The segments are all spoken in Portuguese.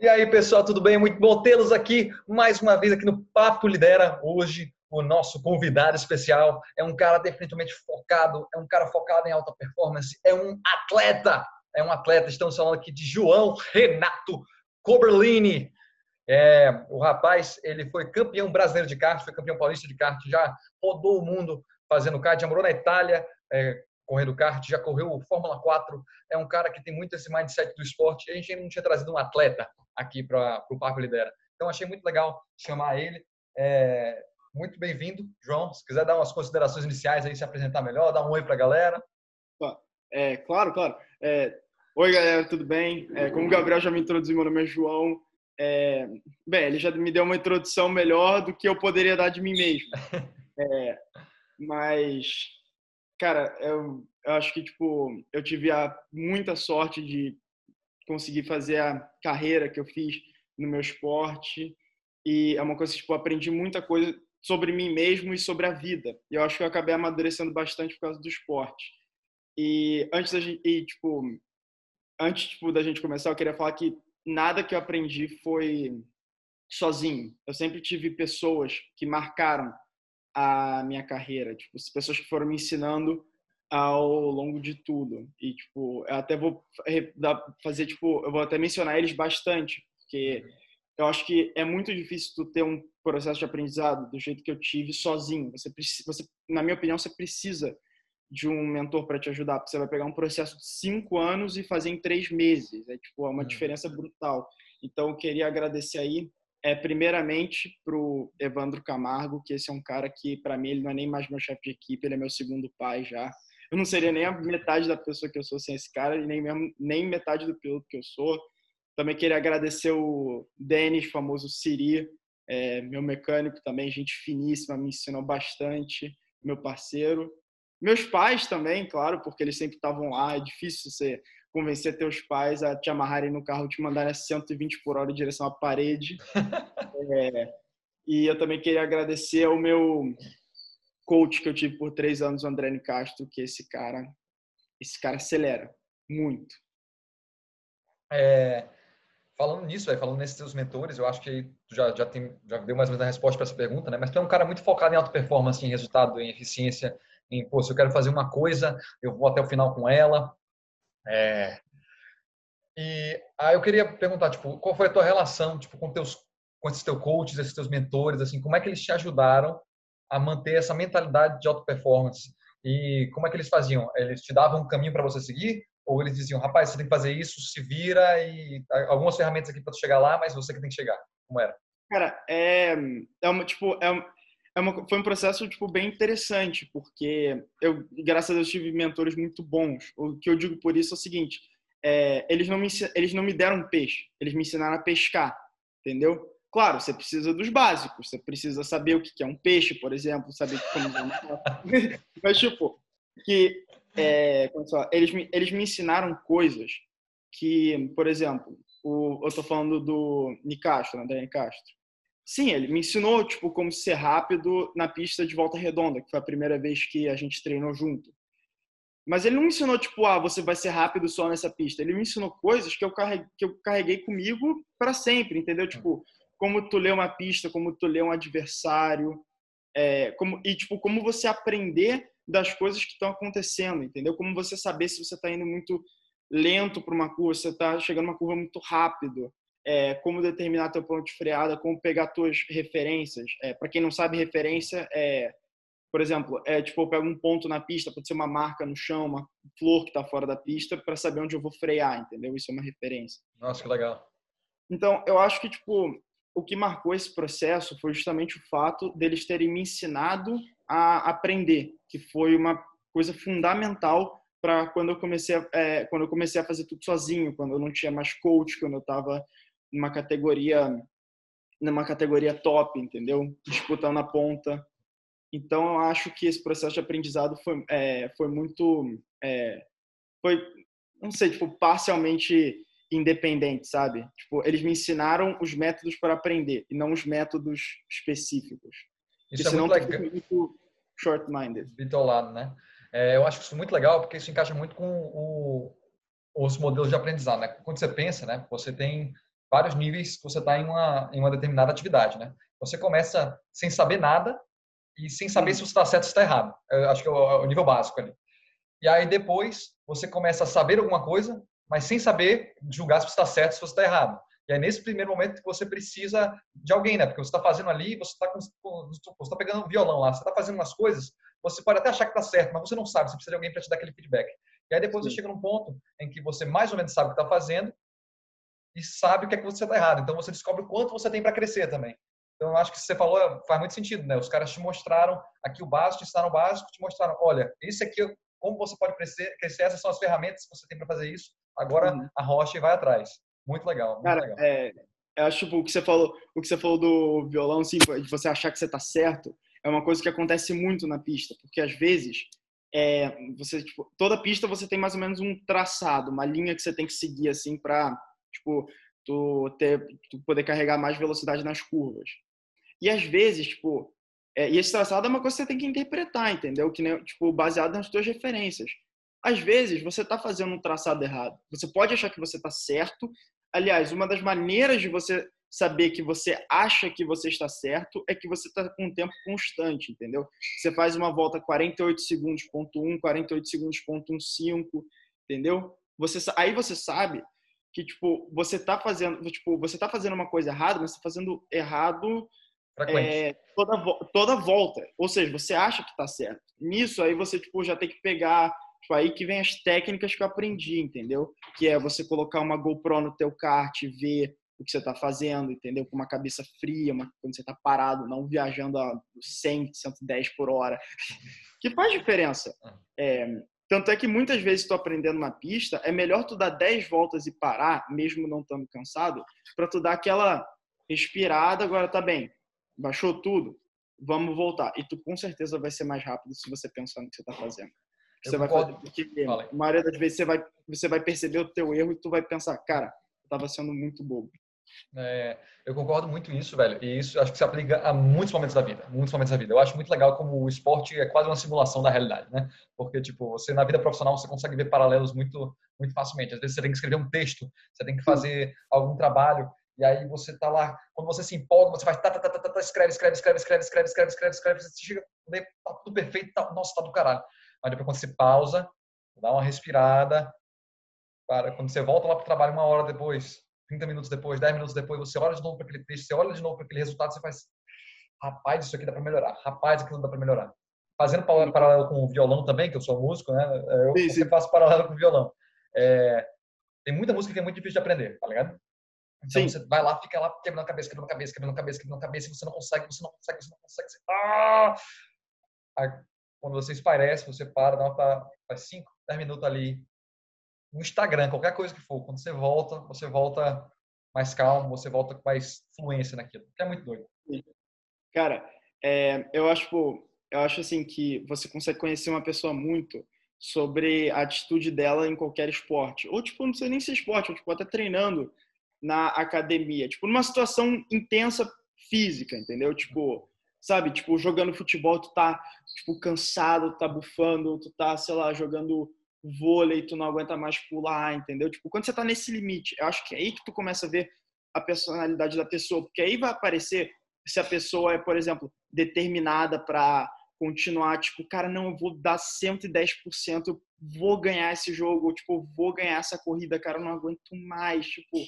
E aí, pessoal, tudo bem? Muito bom tê-los aqui mais uma vez aqui no Papo Lidera. Hoje, o nosso convidado especial é um cara definitivamente focado, é um cara focado em alta performance, é um atleta, é um atleta. Estamos falando aqui de João Renato Coberlini. É, o rapaz, ele foi campeão brasileiro de kart, foi campeão paulista de kart, já rodou o mundo fazendo kart, já morou na Itália, é, correndo kart, já correu Fórmula 4, é um cara que tem muito esse mindset do esporte. A gente ainda não tinha trazido um atleta aqui para o Papo Lidera. Então, achei muito legal chamar ele. É, muito bem-vindo, João. Se quiser dar umas considerações iniciais aí, se apresentar melhor, dar um oi para a galera. É, claro, claro. É, oi, galera, tudo bem? É, como o Gabriel já me introduziu, meu nome é João. É, bem, ele já me deu uma introdução melhor do que eu poderia dar de mim mesmo. É, mas Cara, eu, eu acho que, tipo, eu tive a, muita sorte de conseguir fazer a carreira que eu fiz no meu esporte e é uma coisa que, tipo, aprendi muita coisa sobre mim mesmo e sobre a vida. E eu acho que eu acabei amadurecendo bastante por causa do esporte. E antes da gente, e, tipo, antes tipo, da gente começar, eu queria falar que nada que eu aprendi foi sozinho. Eu sempre tive pessoas que marcaram a minha carreira, tipo, as pessoas que foram me ensinando ao longo de tudo. E tipo, eu até vou fazer tipo, eu vou até mencionar eles bastante, porque eu acho que é muito difícil tu ter um processo de aprendizado do jeito que eu tive sozinho. Você precisa, você, na minha opinião, você precisa de um mentor para te ajudar, porque você vai pegar um processo de cinco anos e fazer em três meses. É tipo é uma diferença brutal. Então, eu queria agradecer aí é primeiramente para o Evandro Camargo, que esse é um cara que, para mim, ele não é nem mais meu chefe de equipe, ele é meu segundo pai já. Eu não seria nem a metade da pessoa que eu sou sem esse cara, nem, mesmo, nem metade do piloto que eu sou. Também queria agradecer o Denis, famoso Siri, é, meu mecânico também, gente finíssima, me ensinou bastante, meu parceiro. Meus pais também, claro, porque eles sempre estavam lá. É difícil você convencer teus pais a te amarrarem no carro, te mandarem a 120 por hora em direção à parede. é, e eu também queria agradecer ao meu coach que eu tive por três anos, o André Castro, que esse cara, esse cara acelera muito. É, falando nisso, falando nesses teus mentores, eu acho que tu já, já, tem, já deu mais ou menos a resposta para essa pergunta, né? Mas tu é um cara muito focado em alta performance, em resultado, em eficiência, em, pô, se eu quero fazer uma coisa, eu vou até o final com ela, é... E aí eu queria perguntar, tipo, qual foi a tua relação, tipo, com teus, com esses teus coaches, esses teus mentores, assim, como é que eles te ajudaram a manter essa mentalidade de alta performance? E como é que eles faziam? Eles te davam um caminho para você seguir? Ou eles diziam, rapaz, você tem que fazer isso, se vira e algumas ferramentas aqui para chegar lá, mas você que tem que chegar? Como era? Cara, é, é uma, tipo, é, é uma, foi um processo tipo bem interessante porque eu graças a Deus tive mentores muito bons. O que eu digo por isso é o seguinte é, eles não me eles não me deram peixe eles me ensinaram a pescar entendeu? Claro você precisa dos básicos você precisa saber o que é um peixe por exemplo saber como mas tipo que é, eles me eles me ensinaram coisas que por exemplo o, eu tô falando do Nicastro André Nicastro Sim, ele me ensinou tipo como ser rápido na pista de volta redonda, que foi a primeira vez que a gente treinou junto. Mas ele não me ensinou tipo, ah, você vai ser rápido só nessa pista. Ele me ensinou coisas que eu carreguei, que eu carreguei comigo para sempre, entendeu? Tipo, como tu lê uma pista, como tu lê um adversário, é, como e tipo como você aprender das coisas que estão acontecendo, entendeu? Como você saber se você está indo muito lento para uma curva, se você está chegando uma curva muito rápido é, como determinar teu ponto de freada, como pegar tuas referências. É, para quem não sabe, referência é, por exemplo, é tipo eu pego um ponto na pista, pode ser uma marca no chão, uma flor que está fora da pista, para saber onde eu vou frear, entendeu? Isso é uma referência. Nossa, que legal. Então, eu acho que tipo o que marcou esse processo foi justamente o fato deles terem me ensinado a aprender, que foi uma coisa fundamental para quando eu comecei a, é, quando eu comecei a fazer tudo sozinho, quando eu não tinha mais coach, quando eu estava numa categoria numa categoria top, entendeu? Disputando na ponta. Então, eu acho que esse processo de aprendizado foi, é, foi muito, é, foi, não sei, tipo, parcialmente independente, sabe? Tipo, eles me ensinaram os métodos para aprender e não os métodos específicos. Isso porque é muito legal. muito short-minded. Bitolado, né? É, eu acho isso muito legal porque isso encaixa muito com o, os modelos de aprendizado, né? Quando você pensa, né? Você tem vários níveis que você está em uma, em uma determinada atividade, né? Você começa sem saber nada e sem saber se você está certo ou está errado. Eu acho que é o, é o nível básico ali. E aí depois você começa a saber alguma coisa, mas sem saber julgar se você está certo ou se você está errado. E é nesse primeiro momento que você precisa de alguém, né? Porque você está fazendo ali, você está tá pegando um violão lá, você está fazendo umas coisas, você pode até achar que está certo, mas você não sabe, você precisa de alguém para te dar aquele feedback. E aí depois Sim. você chega num ponto em que você mais ou menos sabe o que está fazendo e sabe o que é que você está errado. Então você descobre o quanto você tem para crescer também. Então eu acho que você falou faz muito sentido, né? Os caras te mostraram aqui o básico, te ensinaram o básico, te mostraram, olha, isso aqui, como você pode crescer, crescer essas são as ferramentas que você tem para fazer isso. Agora uhum. a rocha vai atrás. Muito legal. Muito Cara, legal. É, eu acho tipo, o que você falou, o que você falou do violão, assim, de você achar que você está certo, é uma coisa que acontece muito na pista, porque às vezes é, você tipo, toda pista você tem mais ou menos um traçado, uma linha que você tem que seguir assim para tipo tu ter tu poder carregar mais velocidade nas curvas. E às vezes, tipo, é, e esse traçado é uma coisa que você tem que interpretar, entendeu? Que nem, tipo, baseado nas suas referências. Às vezes, você está fazendo um traçado errado. Você pode achar que você está certo. Aliás, uma das maneiras de você saber que você acha que você está certo é que você está com um tempo constante, entendeu? Você faz uma volta 48 segundos ponto 1, 48 segundos ponto 1, entendeu? Você, aí você sabe que tipo você está fazendo tipo você tá fazendo uma coisa errada, mas está fazendo errado é, toda toda volta. Ou seja, você acha que está certo. Nisso aí você tipo já tem que pegar Tipo, aí que vem as técnicas que eu aprendi, entendeu? Que é você colocar uma GoPro no teu kart, ver o que você está fazendo, entendeu? Com uma cabeça fria, uma, quando você está parado, não viajando a 100, 110 por hora, que faz diferença. Ah. É, tanto é que muitas vezes tu aprendendo na pista, é melhor tu dar 10 voltas e parar, mesmo não estando cansado, para tu dar aquela respirada, agora tá bem, baixou tudo, vamos voltar. E tu com certeza vai ser mais rápido se você pensar no que você está fazendo. Você vai fazer, porque a maioria das vezes você vai, você vai perceber o teu erro e tu vai pensar, cara, eu estava sendo muito bobo. É, eu concordo muito nisso, velho. E isso acho que se aplica a muitos momentos da vida, muitos momentos da vida. Eu acho muito legal como o esporte é quase uma simulação da realidade, né? Porque tipo, você na vida profissional você consegue ver paralelos muito muito facilmente. Às vezes você tem que escrever um texto, você tem que fazer algum trabalho e aí você tá lá, quando você se empolga, você faz tá, tá, tá, tá, tá, escreve, escreve, escreve, escreve, escreve, escreve, escreve, escreve, você chega, tá tudo perfeito, tá, nossa, tá do caralho. Mas depois quando você pausa, dá uma respirada, para quando você volta lá para o trabalho uma hora depois, 30 minutos depois, 10 minutos depois, você olha de novo para aquele texto, você olha de novo para aquele resultado, você faz, rapaz, isso aqui dá para melhorar, rapaz, aquilo dá para melhorar. Fazendo paralelo com o violão também, que eu sou músico, né? Eu sim, sim. faço paralelo com o violão. É, tem muita música que é muito difícil de aprender, tá ligado? Então sim. você vai lá, fica lá quebrando a cabeça, quebrando a cabeça, quebrando a cabeça, quebrando a cabeça, e você não consegue, você não consegue, você não consegue. Você... Ah! Aí, quando você esparece, você para, dá uma, faz 5, 10 minutos ali no Instagram, qualquer coisa que for. Quando você volta, você volta mais calmo, você volta com mais fluência naquilo. Que é muito doido. Cara, é, eu acho, eu acho assim que você consegue conhecer uma pessoa muito sobre a atitude dela em qualquer esporte. Ou, tipo, não sei nem se esporte, ou, tipo, até treinando na academia. Tipo, numa situação intensa física, entendeu? Tipo, sabe? Tipo, jogando futebol, tu tá, tipo, cansado, tu tá bufando, tu tá, sei lá, jogando vôlei, tu não aguenta mais pular, entendeu? Tipo, quando você tá nesse limite, eu acho que é aí que tu começa a ver a personalidade da pessoa, porque aí vai aparecer se a pessoa é, por exemplo, determinada para continuar, tipo, cara, não, eu vou dar 110%, eu vou ganhar esse jogo, tipo, eu vou ganhar essa corrida, cara, eu não aguento mais, tipo,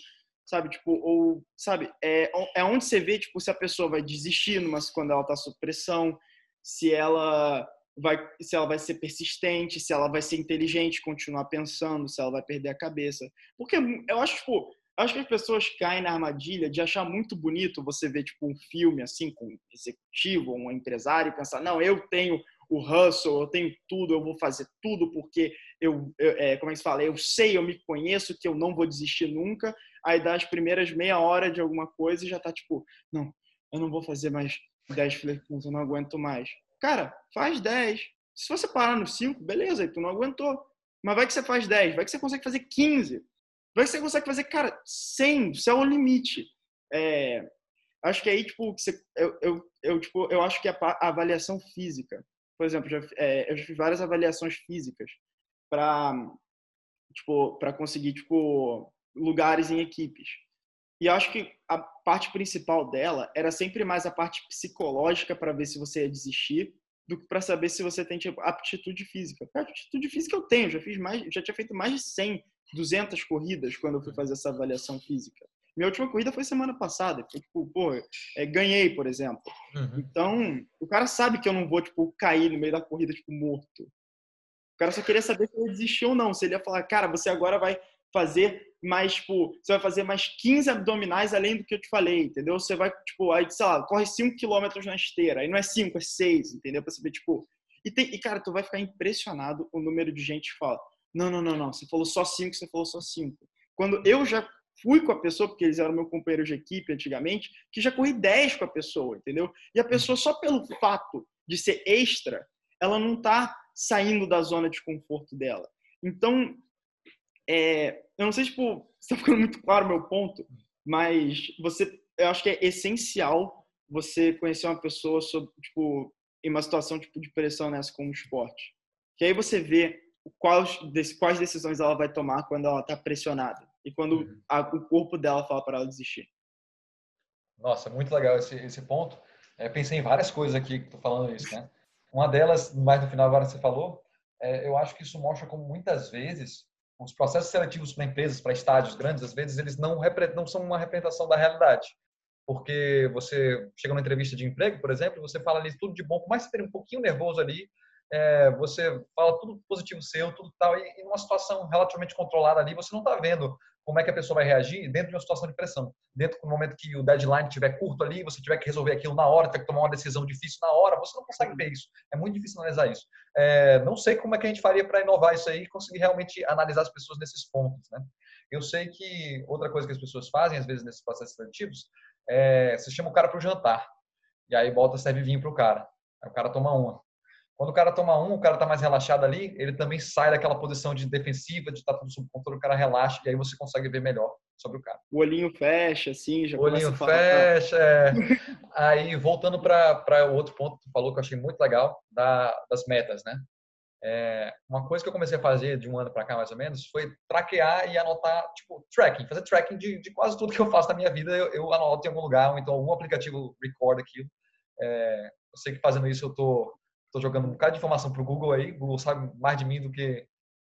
sabe, tipo, ou, sabe, é, é onde você vê, tipo, se a pessoa vai desistir mas quando ela tá sob pressão, se ela vai, se ela vai ser persistente, se ela vai ser inteligente, continuar pensando, se ela vai perder a cabeça. Porque eu acho, tipo, acho que as pessoas caem na armadilha de achar muito bonito você ver, tipo, um filme, assim, com um executivo, um empresário, e pensar, não, eu tenho o hustle, eu tenho tudo, eu vou fazer tudo porque eu, eu é, como é que se fala, eu sei, eu me conheço que eu não vou desistir nunca, aí dá as primeiras meia hora de alguma coisa e já tá tipo, não, eu não vou fazer mais 10 flexões, eu não aguento mais. Cara, faz 10. Se você parar no 5, beleza, aí tu não aguentou. Mas vai que você faz 10, vai que você consegue fazer 15. Vai que você consegue fazer, cara, 100, isso é o limite. É, acho que aí, tipo, você, eu, eu, eu, tipo, eu acho que a, a avaliação física, por exemplo, já, é, eu já fiz várias avaliações físicas para tipo, para conseguir, tipo, lugares em equipes. E acho que a parte principal dela era sempre mais a parte psicológica para ver se você ia desistir do que para saber se você tem tipo, aptitude física. A aptitude física eu tenho, já fiz mais, já tinha feito mais de 100, 200 corridas quando eu fui fazer essa avaliação física. Minha última corrida foi semana passada. Foi, tipo, pô, é, ganhei, por exemplo. Uhum. Então, o cara sabe que eu não vou, tipo, cair no meio da corrida, tipo, morto. O cara só queria saber se eu ia desistir ou não. Se ele ia falar, cara, você agora vai fazer mais, tipo, você vai fazer mais 15 abdominais além do que eu te falei, entendeu? Você vai, tipo, aí, sei lá, corre 5 km na esteira. Aí não é 5, é 6, entendeu? Pra saber, tipo... E, tem, e, cara, tu vai ficar impressionado o número de gente que fala, não, não, não, não, você falou só 5, você falou só 5. Quando eu já fui com a pessoa, porque eles eram meu companheiro de equipe antigamente, que já corri 10 com a pessoa, entendeu? E a pessoa, só pelo fato de ser extra, ela não tá saindo da zona de conforto dela. Então, é, eu não sei, tipo, se tá ficando muito claro o meu ponto, mas você, eu acho que é essencial você conhecer uma pessoa sobre, tipo, em uma situação tipo de pressão nessa como esporte. Que aí você vê quais, quais decisões ela vai tomar quando ela está pressionada e quando uhum. a, o corpo dela fala para ela desistir. Nossa, muito legal esse, esse ponto. É, pensei em várias coisas aqui que tô falando isso, né? Uma delas, mais no final agora você falou, é, eu acho que isso mostra como muitas vezes os processos seletivos para empresas, para estádios grandes, às vezes eles não, não são uma representação da realidade. Porque você chega numa entrevista de emprego, por exemplo, você fala ali tudo de bom, por mais que você um pouquinho nervoso ali, é, você fala tudo positivo seu, tudo tal, e, e numa situação relativamente controlada ali, você não está vendo como é que a pessoa vai reagir dentro de uma situação de pressão. Dentro do momento que o deadline estiver curto ali, você tiver que resolver aquilo na hora, tiver que tomar uma decisão difícil na hora, você não consegue ver isso. É muito difícil analisar isso. É, não sei como é que a gente faria para inovar isso aí e conseguir realmente analisar as pessoas nesses pontos. Né? Eu sei que outra coisa que as pessoas fazem, às vezes, nesses processos seletivos, é você chama o cara para o jantar. E aí bota, serve vinho para o cara. Aí o cara toma uma. Quando o cara toma um, o cara tá mais relaxado ali, ele também sai daquela posição de defensiva, de estar tá tudo sob controle, o cara relaxa e aí você consegue ver melhor sobre o cara. O olhinho fecha, assim, já O olhinho fecha, é. Aí, voltando para o outro ponto que tu falou, que eu achei muito legal, da, das metas, né? É, uma coisa que eu comecei a fazer de um ano para cá, mais ou menos, foi traquear e anotar, tipo, tracking, fazer tracking de, de quase tudo que eu faço na minha vida, eu, eu anoto em algum lugar, ou então algum aplicativo record aquilo. É, eu sei que fazendo isso eu tô Estou jogando um bocado de informação para o Google aí, o Google sabe mais de mim do que,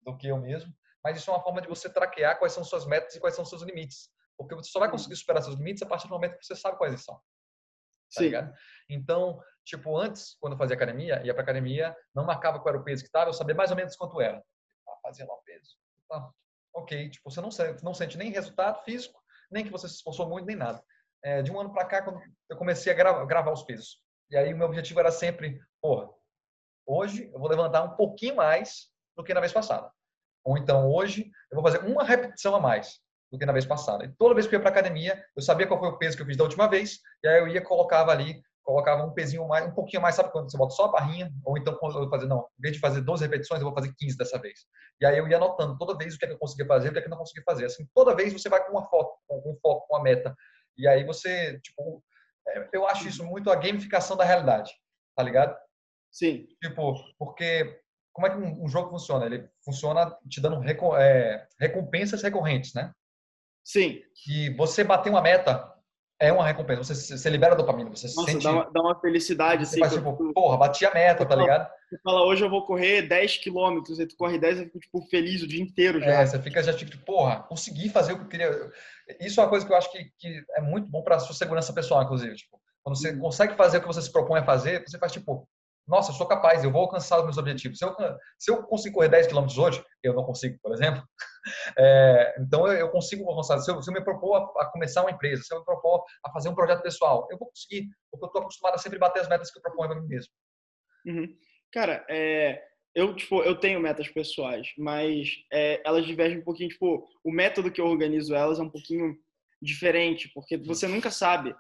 do que eu mesmo, mas isso é uma forma de você traquear quais são suas metas e quais são seus limites. Porque você só vai conseguir superar seus limites a partir do momento que você sabe quais são. Tá Sim. Ligado? Então, tipo, antes, quando eu fazia academia, ia para academia, não marcava qual era o peso que estava, eu sabia mais ou menos quanto era. Ah, fazia lá o peso. Ah, ok, tipo, você não sente, não sente nem resultado físico, nem que você se esforçou muito, nem nada. É, de um ano para cá, quando eu comecei a gravar, gravar os pesos. E aí o meu objetivo era sempre, porra, Hoje eu vou levantar um pouquinho mais do que na vez passada. Ou então hoje eu vou fazer uma repetição a mais do que na vez passada. E toda vez que eu ia para academia, eu sabia qual foi o peso que eu fiz da última vez, e aí eu ia colocava ali, colocava um pezinho mais, um pouquinho mais, sabe quando você bota só a barrinha, ou então quando eu vou fazer, não, em vez de fazer 12 repetições, eu vou fazer 15 dessa vez. E aí eu ia anotando toda vez o que, é que eu conseguia fazer, o que, é que eu não conseguia fazer. Assim, toda vez você vai com uma foto, com um foco, com uma meta. E aí você, tipo, é, eu acho isso muito a gamificação da realidade, tá ligado? Sim. Tipo, porque como é que um, jogo funciona? Ele funciona te dando é, recompensas recorrentes, né? Sim. E você bater uma meta é uma recompensa. Você, você libera dopamina, você Nossa, sente... dá uma, dá uma felicidade. Você assim, faz, tipo, porra, bati a meta, tá ligado? Você fala, hoje eu vou correr 10 quilômetros, aí tu corre 10 e fica, tipo, feliz o dia inteiro já. É, você fica já, tipo, porra, consegui fazer o que eu queria. Isso é uma coisa que eu acho que, que é muito bom pra sua segurança pessoal, inclusive. Tipo, quando você uhum. consegue fazer o que você se propõe a fazer, você faz, tipo, nossa, eu sou capaz, eu vou alcançar os meus objetivos. Se eu, se eu consigo correr 10 km hoje, eu não consigo, por exemplo, é, então eu, eu, consigo alcançar. Se eu, se eu me propor a, a, começar uma empresa, se eu me propor a fazer um projeto pessoal, eu vou conseguir, porque eu estou acostumado a sempre bater as metas que eu proponho para mim mesmo. Uhum. Cara, é, eu, tipo, eu tenho metas pessoais, mas é, elas divergem um pouquinho, tipo, o método que eu organizo elas é um pouquinho diferente, porque você nunca sabe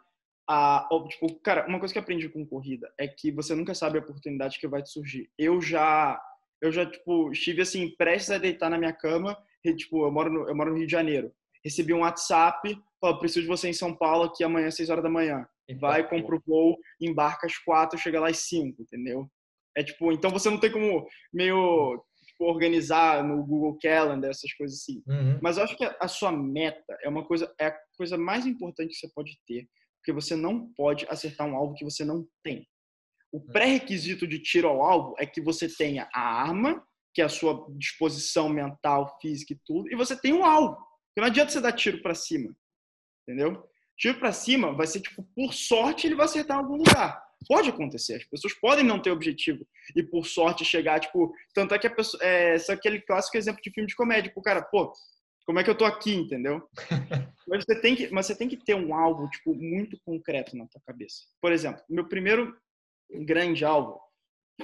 a, tipo, cara, uma coisa que aprendi com corrida é que você nunca sabe a oportunidade que vai te surgir. Eu já, eu já, tipo, estive assim, prestes a deitar na minha cama, e, tipo, eu moro no, eu moro no Rio de Janeiro. Recebi um WhatsApp, falou, preciso de você em São Paulo aqui amanhã às 6 horas da manhã. Vai, compra o voo, embarca às 4, chega lá às 5, entendeu? É tipo, então você não tem como meio tipo, organizar no Google Calendar, essas coisas assim. Uhum. Mas eu acho que a sua meta é uma coisa, é a coisa mais importante que você pode ter, porque você não pode acertar um alvo que você não tem. O Hum. pré-requisito de tiro ao alvo é que você tenha a arma, que é a sua disposição mental, física e tudo, e você tem um alvo. Porque não adianta você dar tiro para cima, entendeu? Tiro para cima vai ser tipo, por sorte ele vai acertar em algum lugar. Pode acontecer, as pessoas podem não ter objetivo e por sorte chegar, tipo, tanto é que a pessoa, é, só aquele clássico exemplo de filme de comédia, o cara, pô, como é que eu tô aqui, entendeu? mas você tem que, mas você tem que ter um alvo, tipo, muito concreto na tua cabeça. Por exemplo, meu primeiro grande alvo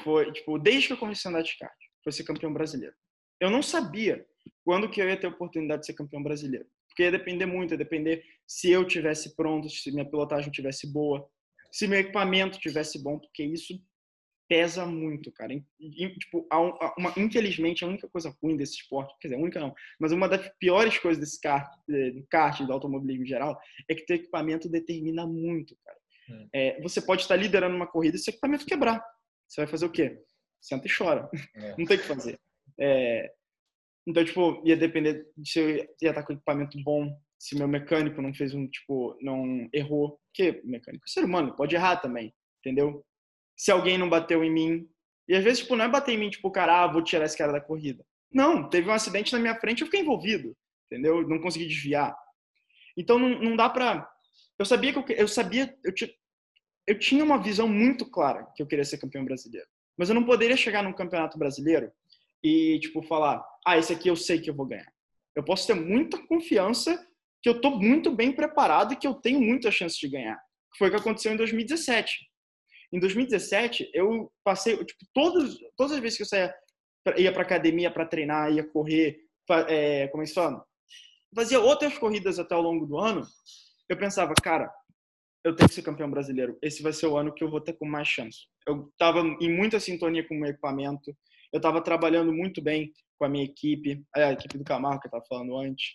foi, tipo, desde que eu comecei a andar de kart, foi ser campeão brasileiro. Eu não sabia quando que eu ia ter a oportunidade de ser campeão brasileiro. Porque ia depender muito, ia depender se eu tivesse pronto, se minha pilotagem tivesse boa, se meu equipamento tivesse bom, porque isso pesa muito, cara. E, e, tipo, a- a- uma, infelizmente, a única coisa ruim desse esporte, quer dizer, a única não, mas uma das piores coisas desse kart, do kart, do automobilismo em geral, é que teu equipamento determina muito, cara. Hum. É, você pode estar liderando uma corrida e seu equipamento quebrar. Você vai fazer o quê? Senta e chora. É. Não tem o que fazer. É, então, tipo, ia depender de se eu ia estar com equipamento bom, se meu mecânico não fez um, tipo, não errou. Porque mecânico é ser humano, pode errar também, entendeu? Se alguém não bateu em mim. E às vezes, tipo, não é bater em mim, tipo, cara, ah, vou tirar esse cara da corrida. Não, teve um acidente na minha frente, eu fiquei envolvido, entendeu? Não consegui desviar. Então, não, não dá pra. Eu sabia que eu, eu sabia, eu, ti- eu tinha uma visão muito clara que eu queria ser campeão brasileiro. Mas eu não poderia chegar num campeonato brasileiro e, tipo, falar, ah, esse aqui eu sei que eu vou ganhar. Eu posso ter muita confiança que eu tô muito bem preparado e que eu tenho muita chance de ganhar. Foi o que aconteceu em 2017. Em 2017, eu passei, tipo, todos, todas as vezes que eu saía, ia para academia para treinar, ia correr, é, como é? Fazia outras corridas até ao longo do ano, eu pensava, cara, eu tenho que ser campeão brasileiro. Esse vai ser o ano que eu vou ter com mais chance. Eu estava em muita sintonia com o meu equipamento, eu estava trabalhando muito bem com a minha equipe, a equipe do Camargo que eu estava falando antes.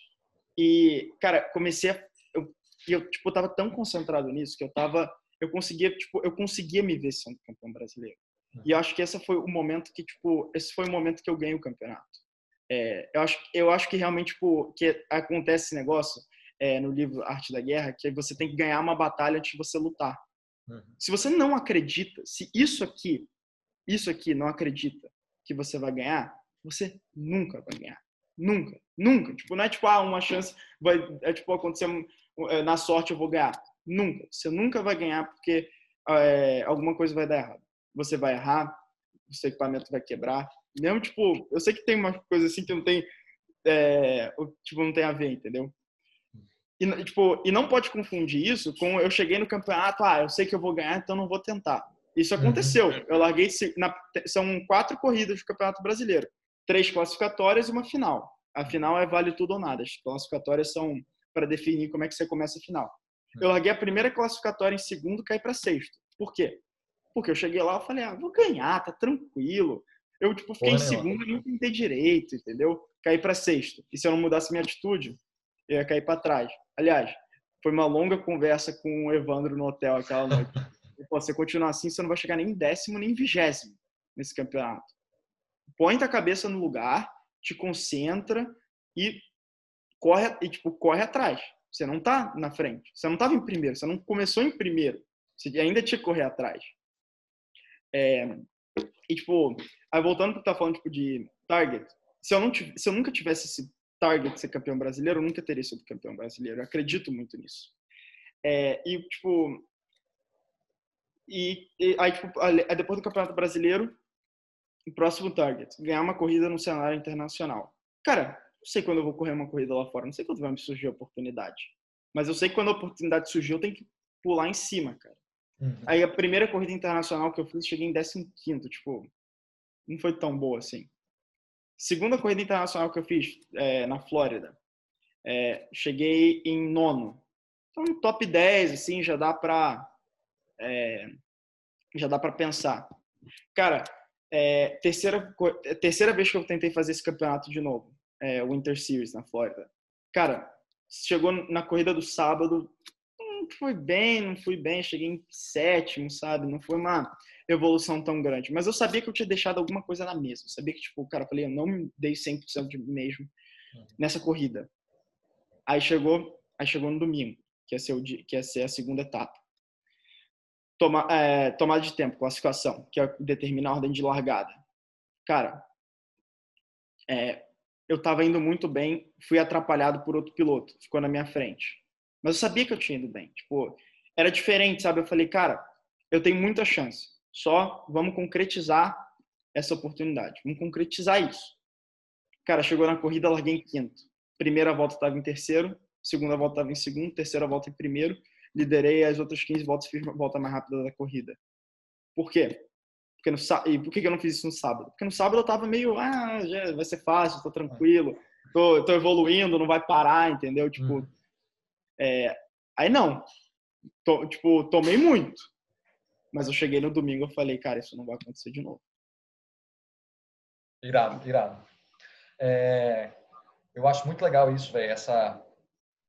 E, cara, comecei a, eu, eu tipo, tava tão concentrado nisso que eu tava, eu conseguia, tipo, eu conseguia me ver sendo campeão brasileiro. E eu acho que esse foi o momento que, tipo, esse foi o momento que eu ganhei o campeonato. É, eu acho, eu acho que realmente, tipo, que acontece esse negócio é, no livro Arte da Guerra, que você tem que ganhar uma batalha antes de você lutar. Uhum. Se você não acredita, se isso aqui, isso aqui não acredita que você vai ganhar, você nunca vai ganhar. Nunca, nunca. Tipo, não é tipo, ah, uma chance, vai, é tipo, acontecer é, na sorte eu vou ganhar. Nunca. Você nunca vai ganhar porque é, alguma coisa vai dar errado. Você vai errar, o seu equipamento vai quebrar. Mesmo, tipo, eu sei que tem uma coisa assim que não tem, é, tipo, não tem a ver, entendeu? E, tipo, e não pode confundir isso com eu cheguei no campeonato, ah, eu sei que eu vou ganhar, então não vou tentar. Isso aconteceu. Eu larguei, na, são quatro corridas do Campeonato Brasileiro. Três classificatórias e uma final. A final é vale tudo ou nada. As classificatórias são para definir como é que você começa a final. Eu larguei a primeira classificatória em segundo, caí para sexto. Por quê? Porque eu cheguei lá e falei, ah, vou ganhar, tá tranquilo. Eu, tipo, fiquei Porra em nenhuma. segundo e não tentei direito, entendeu? Caí para sexto. E se eu não mudasse minha atitude, eu ia cair para trás. Aliás, foi uma longa conversa com o Evandro no hotel aquela noite. Falou, se você continuar assim, você não vai chegar nem em décimo, nem em vigésimo nesse campeonato. Põe tua cabeça no lugar, te concentra e corre, e, tipo, corre atrás. Você não tá na frente. Você não tava em primeiro. Você não começou em primeiro. Você ainda tinha que correr atrás. É, e, tipo, aí voltando para tá falando, tipo, de target. Se eu, não se eu nunca tivesse esse target de ser campeão brasileiro, eu nunca teria sido campeão brasileiro. Eu acredito muito nisso. É, e, tipo, e, e aí, tipo, aí depois do Campeonato Brasileiro, o próximo target, ganhar uma corrida no cenário internacional. Cara, não sei quando eu vou correr uma corrida lá fora, não sei quando vai me surgir a oportunidade. Mas eu sei que quando a oportunidade surgir, eu tenho que pular em cima, cara. Uhum. Aí a primeira corrida internacional que eu fiz, cheguei em 15º, tipo, não foi tão boa assim. Segunda corrida internacional que eu fiz, é, na Flórida, é, cheguei em nono. Então, top 10, assim, já dá pra, é, já dá pra pensar. Cara, é, terceira, é, terceira vez que eu tentei fazer esse campeonato de novo, é, Winter Series na Flórida. Cara, chegou na corrida do sábado, não foi bem, não fui bem, cheguei em sétimo, sabe? Não foi uma, evolução tão grande. Mas eu sabia que eu tinha deixado alguma coisa na mesa. Eu sabia que, tipo, cara, eu falei, eu não me dei 100% de mim mesmo nessa corrida. Aí chegou, aí chegou no domingo, que ia ser, o dia, que ia ser a segunda etapa. Toma, é, tomada de tempo, classificação, que é determinar a ordem de largada. Cara, é, eu estava indo muito bem, fui atrapalhado por outro piloto, ficou na minha frente. Mas eu sabia que eu tinha ido bem. Tipo, era diferente, sabe? Eu falei, cara, eu tenho muita chance. Só vamos concretizar essa oportunidade. Vamos concretizar isso. Cara, chegou na corrida, larguei em quinto. Primeira volta estava em terceiro, segunda volta estava em segundo, terceira volta em primeiro. Liderei as outras 15 voltas, fiz a volta mais rápida da corrida. Por quê? Porque no, e por que eu não fiz isso no sábado? Porque no sábado eu tava meio, ah, já vai ser fácil, tô tranquilo, tô, tô evoluindo, não vai parar, entendeu? Tipo, hum. é, aí não. Tô, tipo, tomei muito. Mas eu cheguei no domingo e falei, cara, isso não vai acontecer de novo. Irado, irado. É, eu acho muito legal isso, velho. Essa,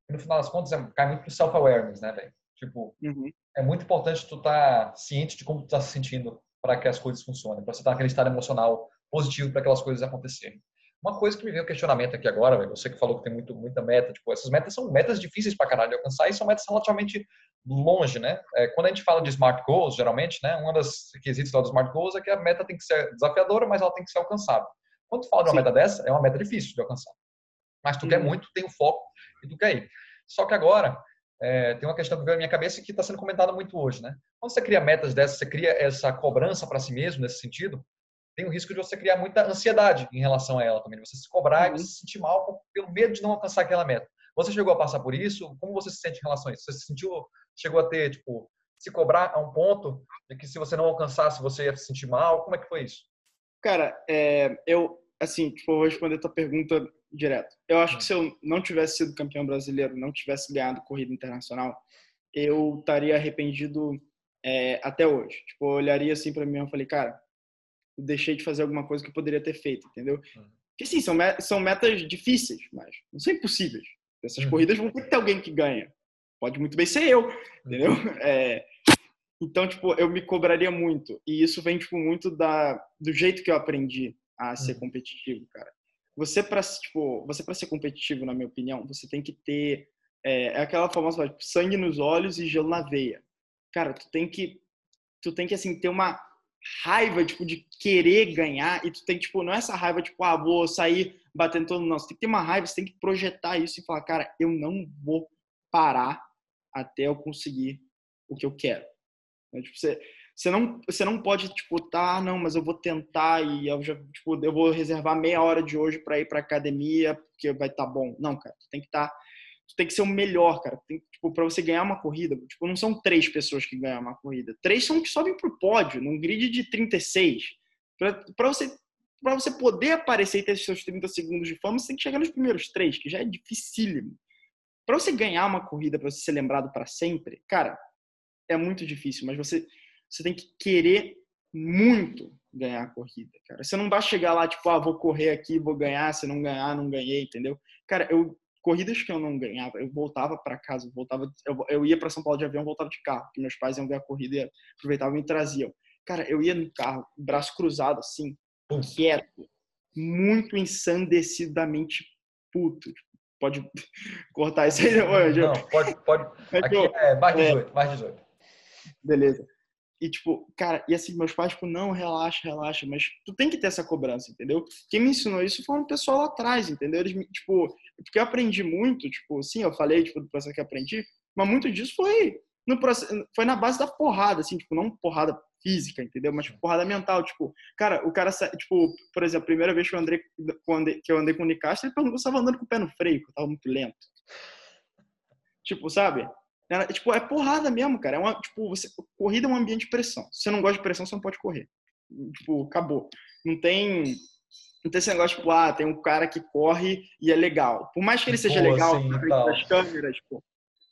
no final das contas, é, cai muito pro self-awareness, né, velho? Tipo, uhum. é muito importante tu estar tá ciente de como tu tá se sentindo para que as coisas funcionem, para você estar naquele estado emocional positivo para aquelas coisas acontecerem. Uma coisa que me veio um questionamento aqui agora, véio, você que falou que tem muito, muita meta, tipo, essas metas são metas difíceis para caralho de alcançar e são metas relativamente longe, né? É, quando a gente fala de smart goals, geralmente, né, uma das requisitos lá dos smart goals é que a meta tem que ser desafiadora, mas ela tem que ser alcançável. Quando tu fala de uma Sim. meta dessa, é uma meta difícil de alcançar. Mas tu quer uhum. muito, tem o um foco e tu quer ir. Só que agora, é, tem uma questão que veio à minha cabeça que está sendo comentada muito hoje, né? Quando você cria metas dessas, você cria essa cobrança para si mesmo nesse sentido, tem o risco de você criar muita ansiedade em relação a ela também, você se cobrar uhum. e você se sentir mal pelo medo de não alcançar aquela meta. Você chegou a passar por isso? Como você se sente em relação a isso? Você se sentiu, chegou a ter, tipo, se cobrar a um ponto de que se você não alcançasse, você ia se sentir mal? Como é que foi isso? Cara, é, eu, assim, tipo, vou responder a tua pergunta direto. Eu acho que se eu não tivesse sido campeão brasileiro, não tivesse ganhado corrida internacional, eu estaria arrependido é, até hoje. Tipo, eu olharia assim para mim e falei, cara, eu deixei de fazer alguma coisa que eu poderia ter feito, entendeu? Uhum. Porque sim, são, são metas difíceis, mas não são impossíveis. Essas uhum. corridas vão ter que ter alguém que ganha. Pode muito bem ser eu, entendeu? Uhum. É, então, tipo, eu me cobraria muito. E isso vem, tipo, muito da, do jeito que eu aprendi a ser competitivo, cara você para tipo, você para ser competitivo, na minha opinião, você tem que ter é, é aquela famosa tipo, sangue nos olhos e gelo na veia. Cara, tu tem que tu tem que assim ter uma raiva tipo de querer ganhar e tu tem tipo não é essa raiva tipo ah vou sair batendo todo mundo não, você tem que ter uma raiva, você tem que projetar isso e falar, cara, eu não vou parar até eu conseguir o que eu quero. Então, tipo, você você não, você não pode, tipo, tá, não, mas eu vou tentar e eu já, tipo, eu vou reservar meia hora de hoje para ir para academia porque vai estar tá bom. Não, cara, tu tem que estar, tá, tu tem que ser o melhor, cara. Tem, tipo, para você ganhar uma corrida, tipo, não são três pessoas que ganham uma corrida. Três são que sobem pro pódio, num grid de 36. Para você para você poder aparecer e ter seus 30 segundos de fama, você tem que chegar nos primeiros três, que já é dificílimo. Para você ganhar uma corrida, para você ser lembrado para sempre, cara, é muito difícil, mas você você tem que querer muito ganhar a corrida, cara. Você não vai chegar lá, tipo, ah, vou correr aqui, vou ganhar, se não ganhar, não ganhei, entendeu? Cara, eu corridas que eu não ganhava, eu voltava para casa, voltava, eu, eu ia para São Paulo de avião, voltava de carro, porque meus pais iam ver a corrida e aproveitavam e me traziam. Cara, eu ia no carro, braço cruzado assim, quieto, muito ensandecidamente puto. Pode cortar isso aí, não, não pode, pode. Aqui é mais 18, é, mais 18. Beleza. E, tipo, cara, e assim, meus pais, tipo, não, relaxa, relaxa, mas tu tem que ter essa cobrança, entendeu? Quem me ensinou isso foi um pessoal lá atrás, entendeu? Eles, tipo, porque eu aprendi muito, tipo, sim, eu falei, tipo, do processo que aprendi, mas muito disso foi no processo, foi na base da porrada, assim, tipo, não porrada física, entendeu? Mas tipo, porrada mental, tipo, cara, o cara, tipo, por exemplo, a primeira vez que eu andei, que eu andei com o Nicastro, ele perguntou se eu estava andando com o pé no freio, que eu tava muito lento. Tipo, sabe? Era, tipo, é porrada mesmo, cara. É uma, tipo, você, corrida é um ambiente de pressão. Se você não gosta de pressão, você não pode correr. Tipo, acabou. Não tem não tem esse negócio, tipo, ah, tem um cara que corre e é legal. Por mais que ele seja Pô, legal, sim, as câmeras, tipo.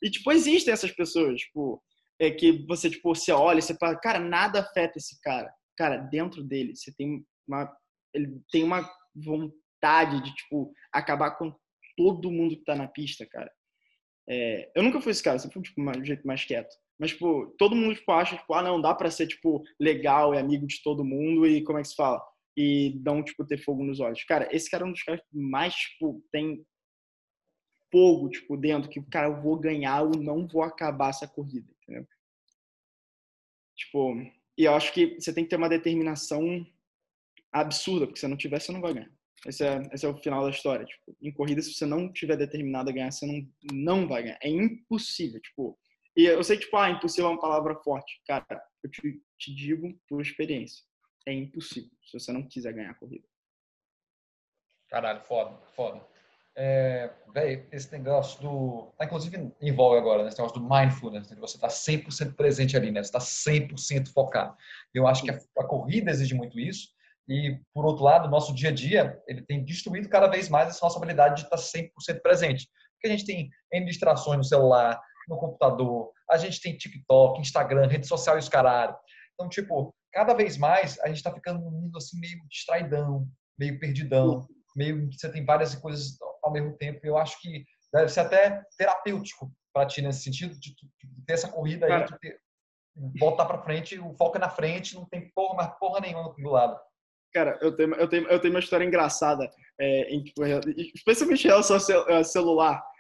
E, tipo, existem essas pessoas, tipo, é que você, tipo, você olha e você fala, cara, nada afeta esse cara. Cara, dentro dele, você tem uma. Ele tem uma vontade de, tipo, acabar com todo mundo que tá na pista, cara. É, eu nunca fui esse cara, sempre fui tipo, um jeito mais quieto. Mas, tipo, todo mundo tipo, acha, tipo, ah, não, dá pra ser, tipo, legal e amigo de todo mundo e como é que se fala? E não, tipo, ter fogo nos olhos. Cara, esse cara é um dos caras que mais, tipo, tem fogo, tipo, dentro, que, cara, eu vou ganhar, eu não vou acabar essa corrida, entendeu? Tipo, e eu acho que você tem que ter uma determinação absurda, porque se não tiver, você não vai ganhar. Esse é, esse é o final da história. Tipo, em corrida, se você não tiver determinado a ganhar, você não, não vai ganhar. É impossível. Tipo, e eu sei tipo, ah, impossível é uma palavra forte. Cara, eu te, te digo por experiência. É impossível se você não quiser ganhar a corrida. Caralho, foda, foda. É, esse negócio do. Tá inclusive voga agora, né? Esse negócio do mindfulness, né? você tá 100% presente ali, né? Você tá 100% focado. Eu acho que a, a, corrida exige muito isso. E, por outro lado, o nosso dia a dia, ele tem destruído cada vez mais essa nossa habilidade de estar 100% presente. Porque a gente tem N distrações no celular, no computador, a gente tem TikTok, Instagram, rede social e os caralho. Então, tipo, cada vez mais a gente está ficando num mundo assim meio distraidão, meio perdidão, meio que você tem várias coisas ao mesmo tempo. Eu acho que deve ser até terapêutico para ti nesse sentido de, de ter essa corrida aí, de ter, voltar para frente, o foco é na frente, não tem porra, mais porra nenhuma do lado. Cara, eu tenho, eu tenho, eu tenho uma história engraçada, é, em, especialmente em relação ao celular.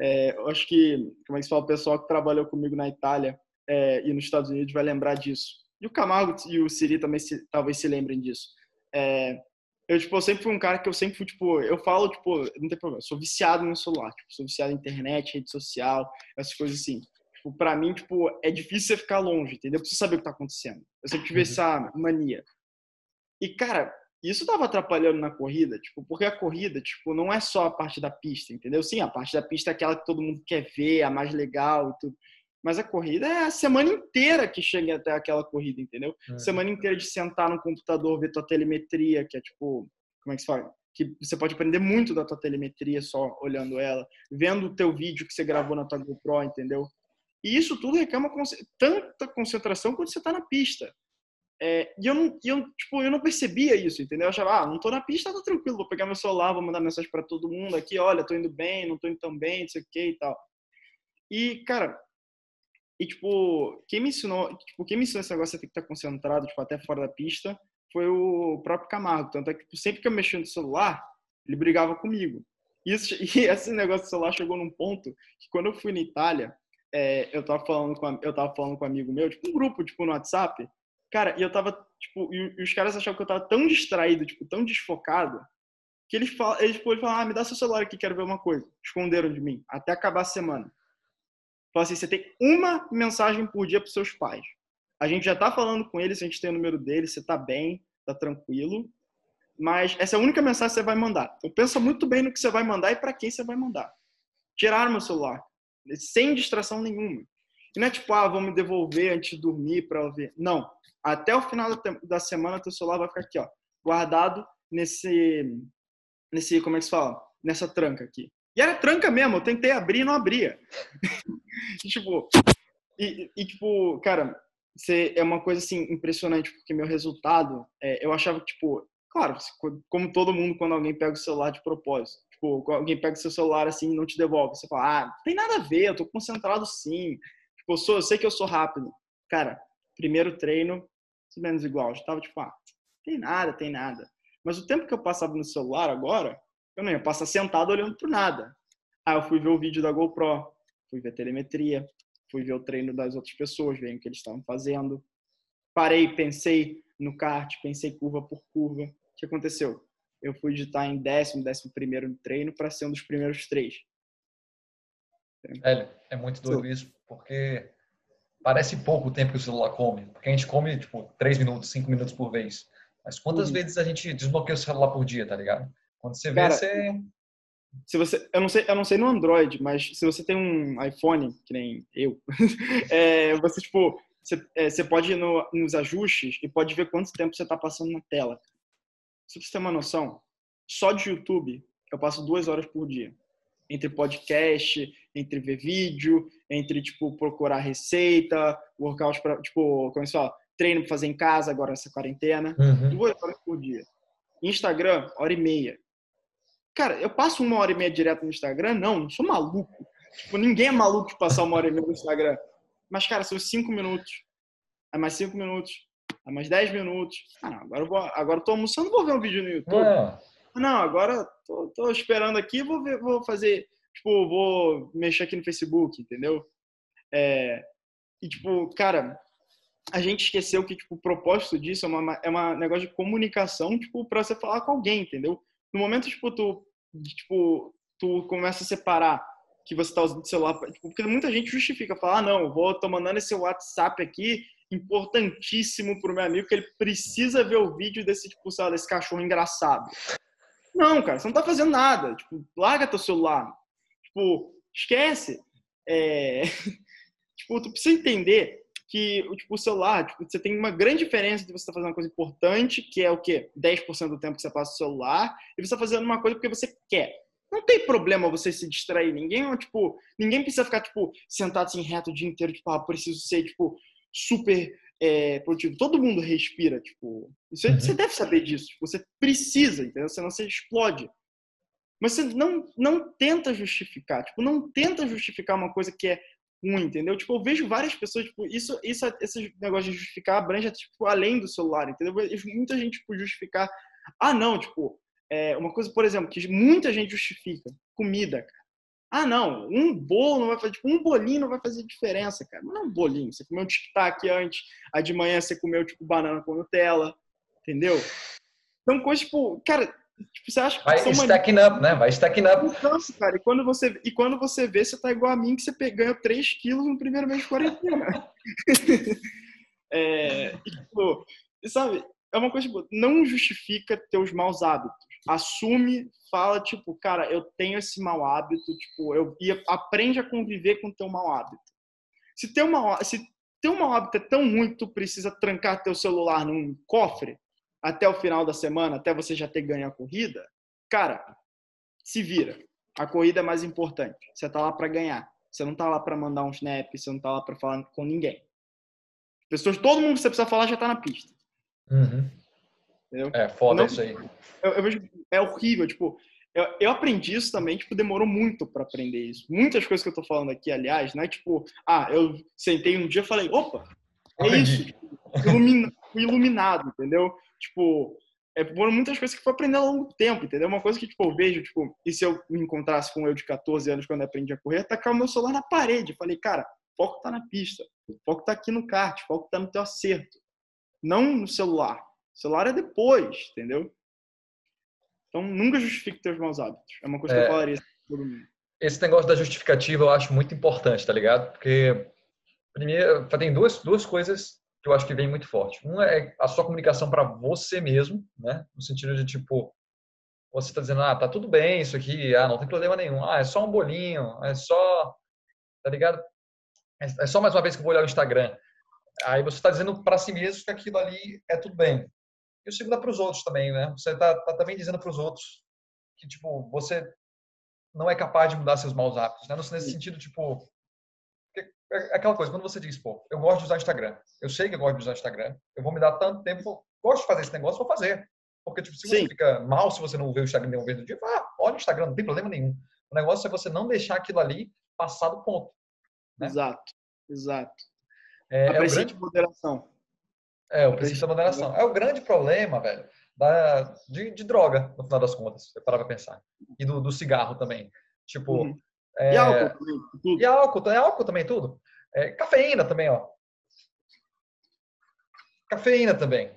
É, é, eu acho que, como é que se fala, o pessoal que trabalhou comigo na Itália é, e nos Estados Unidos vai lembrar disso. E o Camargo e o Siri também se, talvez se lembrem disso. É, eu, tipo, eu sempre fui um cara que eu sempre fui, tipo, eu falo, tipo, não tem problema, sou viciado no celular, tipo, sou viciado em internet, rede social, essas coisas assim. Tipo, pra mim, tipo, é difícil você ficar longe, entendeu? Eu preciso saber o que tá acontecendo. Eu sempre tive uhum. essa mania. E, cara, isso tava atrapalhando na corrida, tipo, porque a corrida, tipo, não é só a parte da pista, entendeu? Sim, a parte da pista é aquela que todo mundo quer ver, a mais legal e tudo. Mas a corrida é a semana inteira que chega até aquela corrida, entendeu? É. Semana inteira de sentar no computador, ver tua telemetria, que é tipo, como é que se fala? Que você pode aprender muito da tua telemetria só olhando ela, vendo o teu vídeo que você gravou na tua GoPro, entendeu? E isso tudo requer uma tanta concentração quando você está na pista. É, e eu não, eu, tipo, eu não percebia isso, entendeu? Eu achava, ah, não tô na pista, tá tranquilo, vou pegar meu celular, vou mandar mensagem para todo mundo aqui, olha, tô indo bem, não tô indo tão bem, não sei o que e tal. E, cara, e, tipo, quem me ensinou, tipo, quem me ensinou esse negócio de ter que estar concentrado, tipo, até fora da pista, foi o próprio Camargo. Tanto é que tipo, sempre que eu mexia no celular, ele brigava comigo. Isso, e esse negócio do celular chegou num ponto que quando eu fui na Itália, é, eu tava falando com eu tava falando com um amigo meu, tipo um grupo tipo no WhatsApp, Cara, e eu tava, tipo, e, os caras achavam que eu tava tão distraído, tipo, tão desfocado, que eles falam, eles, tipo, eles falam, ah, me dá seu celular aqui, quero ver uma coisa. Esconderam de mim, até acabar a semana. Falaram assim, você tem uma mensagem por dia pros seus pais. A gente já tá falando com eles, a gente tem o número deles, você tá bem, tá tranquilo. Mas essa é a única mensagem que você vai mandar. Então pensa muito bem no que você vai mandar e para quem você vai mandar. Tiraram meu celular, sem distração nenhuma. E não é tipo, ah, vou me devolver antes de dormir para ver. Não até o final da semana teu celular vai ficar aqui, ó, guardado nesse, nesse, como é que se fala? Nessa tranca aqui. E era tranca mesmo, eu tentei abrir e não abria. tipo, e, e, tipo, cara, você, é uma coisa assim impressionante, porque meu resultado, é, eu achava que, tipo, claro, como todo mundo quando alguém pega o celular de propósito, tipo, alguém pega o seu celular assim e não te devolve, você fala, ah, não tem nada a ver, eu tô concentrado sim, tipo, eu, sou, eu sei que eu sou rápido. Cara, primeiro treino, mais menos igual. Eu estava tipo, ah, tem nada, tem nada. Mas o tempo que eu passava no celular agora, eu não ia passar sentado olhando para nada. Aí eu fui ver o vídeo da GoPro, fui ver telemetria, fui ver o treino das outras pessoas, ver o que eles estavam fazendo. Parei, pensei no kart, pensei curva por curva. O que aconteceu? Eu fui de estar em décimo, décimo primeiro no treino para ser um dos primeiros três. É, é muito doido isso, porque parece pouco o tempo que o celular come, porque a gente come, tipo, 3 minutos, 5 minutos por vez. Mas quantas uhum. vezes a gente desbloqueia o celular por dia, tá ligado? Quando você vê, Cara, você... Se você, eu não sei, eu não sei no Android, mas se você tem um iPhone, que nem eu, é, você tipo, você, é, você pode ir no, nos ajustes e pode ver quanto tempo você está passando na tela. Se você tem uma noção, só de YouTube eu passo duas horas por dia entre podcast, entre ver vídeo, entre tipo procurar receita, workout para tipo, como é fala? Treino para fazer em casa agora essa quarentena, uhum. duas horas por dia. Instagram, hora e meia. Cara, eu passo uma hora e meia direto no Instagram? Não, não sou maluco. Tipo, ninguém é maluco de passar uma hora e meia no Instagram. Mas, cara, são cinco minutos. É mais cinco minutos. É mais dez minutos. Ah, não, agora eu, vou, agora eu tô almoçando, vou ver um vídeo no YouTube. É. Não, agora tô, tô esperando aqui, vou, ver, vou fazer. Tipo, vou mexer aqui no Facebook, entendeu? É, e, tipo, cara, a gente esqueceu que, tipo, o propósito disso é uma, é negócio de comunicação, tipo, pra você falar com alguém, entendeu? No momento, tipo, tu, tipo, tu começa a separar que você tá usando o celular, tipo, porque muita gente justifica, fala, ah, não, vou, tô mandando esse WhatsApp aqui, importantíssimo pro meu amigo, que ele precisa ver o vídeo desse, tipo, lá, desse cachorro engraçado. Não, cara, você não tá fazendo nada. Tipo, larga teu celular. Tipo, esquece. É... tipo, tu precisa entender que tipo, o celular, tipo, você tem uma grande diferença de você estar tá fazendo uma coisa importante, que é o quê? 10% do tempo que você passa no celular, e você está fazendo uma coisa porque você quer. Não tem problema você se distrair. Ninguém, tipo, ninguém precisa ficar, tipo, sentado assim reto o dia inteiro, tipo, ah, preciso ser, tipo, super é, produtivo. Todo mundo respira, tipo. Você, uhum. você deve saber disso. Tipo, você precisa, entendeu? Senão você explode. Mas você não, não tenta justificar. Tipo, não tenta justificar uma coisa que é ruim, entendeu? Tipo, eu vejo várias pessoas, tipo, isso, isso, esse negócio de justificar abrange, tipo, além do celular, entendeu? Muita gente, tipo, justificar. Ah, não, tipo, é, uma coisa, por exemplo, que muita gente justifica. Comida, cara. Ah, não, um bolo não vai fazer, tipo, um bolinho não vai fazer diferença, cara. Não é um bolinho. Você comeu um tic-tac antes, aí de manhã você comeu, tipo, banana com Nutella, entendeu? Então, coisa, tipo, cara, tipo, você acha que. Vai stacking up, né? Vai stacking up. Nossa, cara, e quando você, e quando você vê, você tá igual a mim, que você ganhou 3 quilos no primeiro mês de quarentena. é, e, tipo, sabe, é uma coisa, tipo, não justifica teus maus hábitos assume, fala, tipo, cara, eu tenho esse mau hábito, tipo, eu e aprende a conviver com o teu mau hábito. Se teu mau, se hábito é tão ruim que tu precisa trancar teu celular num cofre até o final da semana, até você já ter ganho a corrida, cara, se vira. A corrida é mais importante. Você tá lá para ganhar. Você não tá lá para mandar um snap, você não tá lá para falar com ninguém. Pessoas, todo mundo que você precisa falar já tá na pista. Uhum. Entendeu? É, foda não, isso aí. Eu, eu, vejo, é horrível, tipo, eu, eu, aprendi isso também, tipo, demorou muito para aprender isso. Muitas coisas que eu tô falando aqui, aliás, não é tipo, ah, eu sentei um dia e falei, opa, é isso, tipo, ilumina, iluminado, entendeu? Tipo, é, foram muitas coisas que fui aprendendo ao longo do tempo, entendeu? Uma coisa que, tipo, eu vejo, tipo, e se eu me encontrasse com eu de 14 anos quando eu aprendi a correr, tacar o meu celular na parede. Falei, cara, o foco tá na pista, o foco tá aqui no kart, o foco tá no teu acerto, não no celular. O celular é depois, entendeu? Então, nunca justifique teus maus hábitos. É uma coisa é, que eu é. falaria todo mundo. Esse negócio da justificativa eu acho muito importante, tá ligado? Porque, primeiro, tem duas, duas coisas que eu acho que vem muito forte. Uma é a sua comunicação para você mesmo, né? No sentido de, tipo, você tá dizendo, ah, tá tudo bem isso aqui, ah, não tem problema nenhum, ah, é só um bolinho, é só, tá ligado? É, é só mais uma vez que eu vou olhar o Instagram. Aí você está dizendo para si mesmo que aquilo ali é tudo bem e o segundo é para os outros também, né? Você está tá também dizendo para os outros que, tipo, você não é capaz de mudar seus maus hábitos, né? Nesse sentido, tipo, é aquela coisa, quando você diz, pô, eu gosto de usar Instagram, eu sei que eu gosto de usar Instagram, eu vou me dar tanto tempo, gosto de fazer esse negócio, vou fazer. Porque, tipo, se você Sim. fica mal se você não vê o Instagram nenhuma vez no dia, ah, olha o Instagram, não tem problema nenhum. O negócio é você não deixar aquilo ali passar do ponto. Né? Exato, exato. É, é o grande... moderação. É, o princípio da moderação. É o grande problema, velho, da, de, de droga, no final das contas, eu parar pra pensar. E do, do cigarro também. Tipo. Uhum. É, e álcool também. Tudo. E álcool, é álcool também, tudo. É, cafeína também, ó. Cafeína também.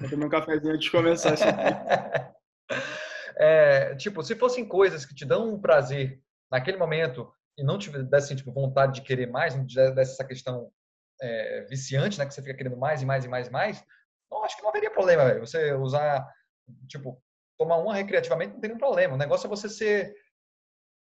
Vou tomar um cafezinho antes de começar isso é, tipo, se fossem coisas que te dão um prazer naquele momento e não tivesse tipo, vontade de querer mais, não tivesse essa questão é, viciante, né? Que você fica querendo mais e mais e mais e mais. Não, acho que não haveria problema, velho. Você usar, tipo, tomar uma recreativamente não tem nenhum problema. O negócio é você ser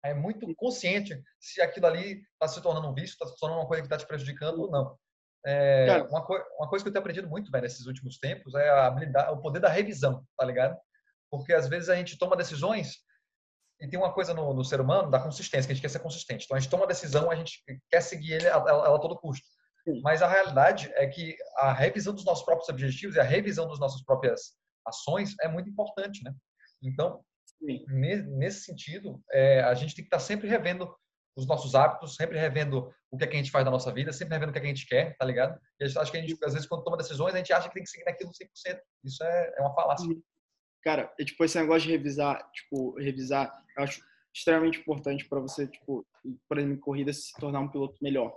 é muito consciente se aquilo ali está se tornando um vício, está se tornando uma coisa que está te prejudicando ou não. É, uma, co uma, coisa que eu tenho aprendido muito velho, nesses últimos tempos é a habilidade, o poder da revisão, tá ligado? Porque às vezes a gente toma decisões e tem uma coisa no, no ser humano da consistência, que a gente quer ser consistente. Então a gente toma uma decisão, a gente quer seguir ele a, a, a todo custo. Mas a realidade é que a revisão dos nossos próprios objetivos e a revisão das nossas próprias ações é muito importante, né? Então, nesse sentido, é, a gente tem que estar tá sempre revendo os nossos hábitos, sempre revendo o que, é que a gente faz na nossa vida, sempre revendo o que, é que a gente quer, tá ligado? E acho que a gente, às vezes, quando toma decisões, a gente acha que tem que seguir naquilo 100%. Isso é, é uma falácia. Cara, é, tipo, esse negócio de revisar, tipo, revisar, eu acho extremamente importante para você, tipo, por exemplo, em corrida, se tornar um piloto melhor.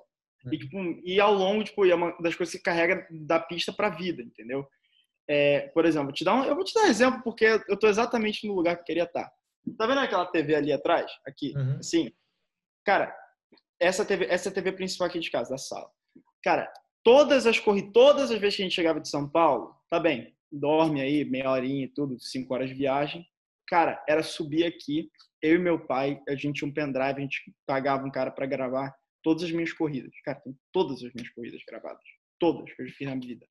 E, uhum. tipo, e ao longo, tipo, é uma das coisas que carrega da pista para a vida, entendeu? É, por exemplo, te dar um, eu vou te dar um exemplo porque eu tô exatamente no lugar que eu queria estar. Tá vendo aquela TV ali atrás? Aqui, uhum. assim. Cara, essa TV, essa TV principal aqui de casa, da sala. Cara, todas as corridas, todas as vezes que a gente chegava de São Paulo, tá bem, dorme aí, meia horinha e tudo, cinco horas de viagem. Cara, era subir aqui, eu e meu pai, a gente tinha um pendrive, a gente pagava um cara para gravar todas as minhas corridas. Cara, tem todas as minhas corridas gravadas. Todas que eu já fiz na vida.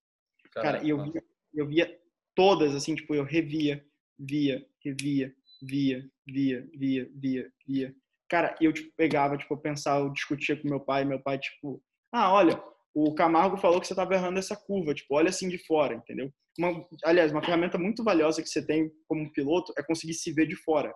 Cara, e eu via, eu via todas, assim, tipo, eu revia, via, revia, via, via, via, via, via. Cara, eu, tipo, pegava, tipo, eu pensava, eu discutia com meu pai, meu pai, tipo, ah, olha, o Camargo falou que você estava errando essa curva, tipo, olha assim de fora, entendeu? Uma, aliás, uma ferramenta muito valiosa que você tem como piloto é conseguir se ver de fora.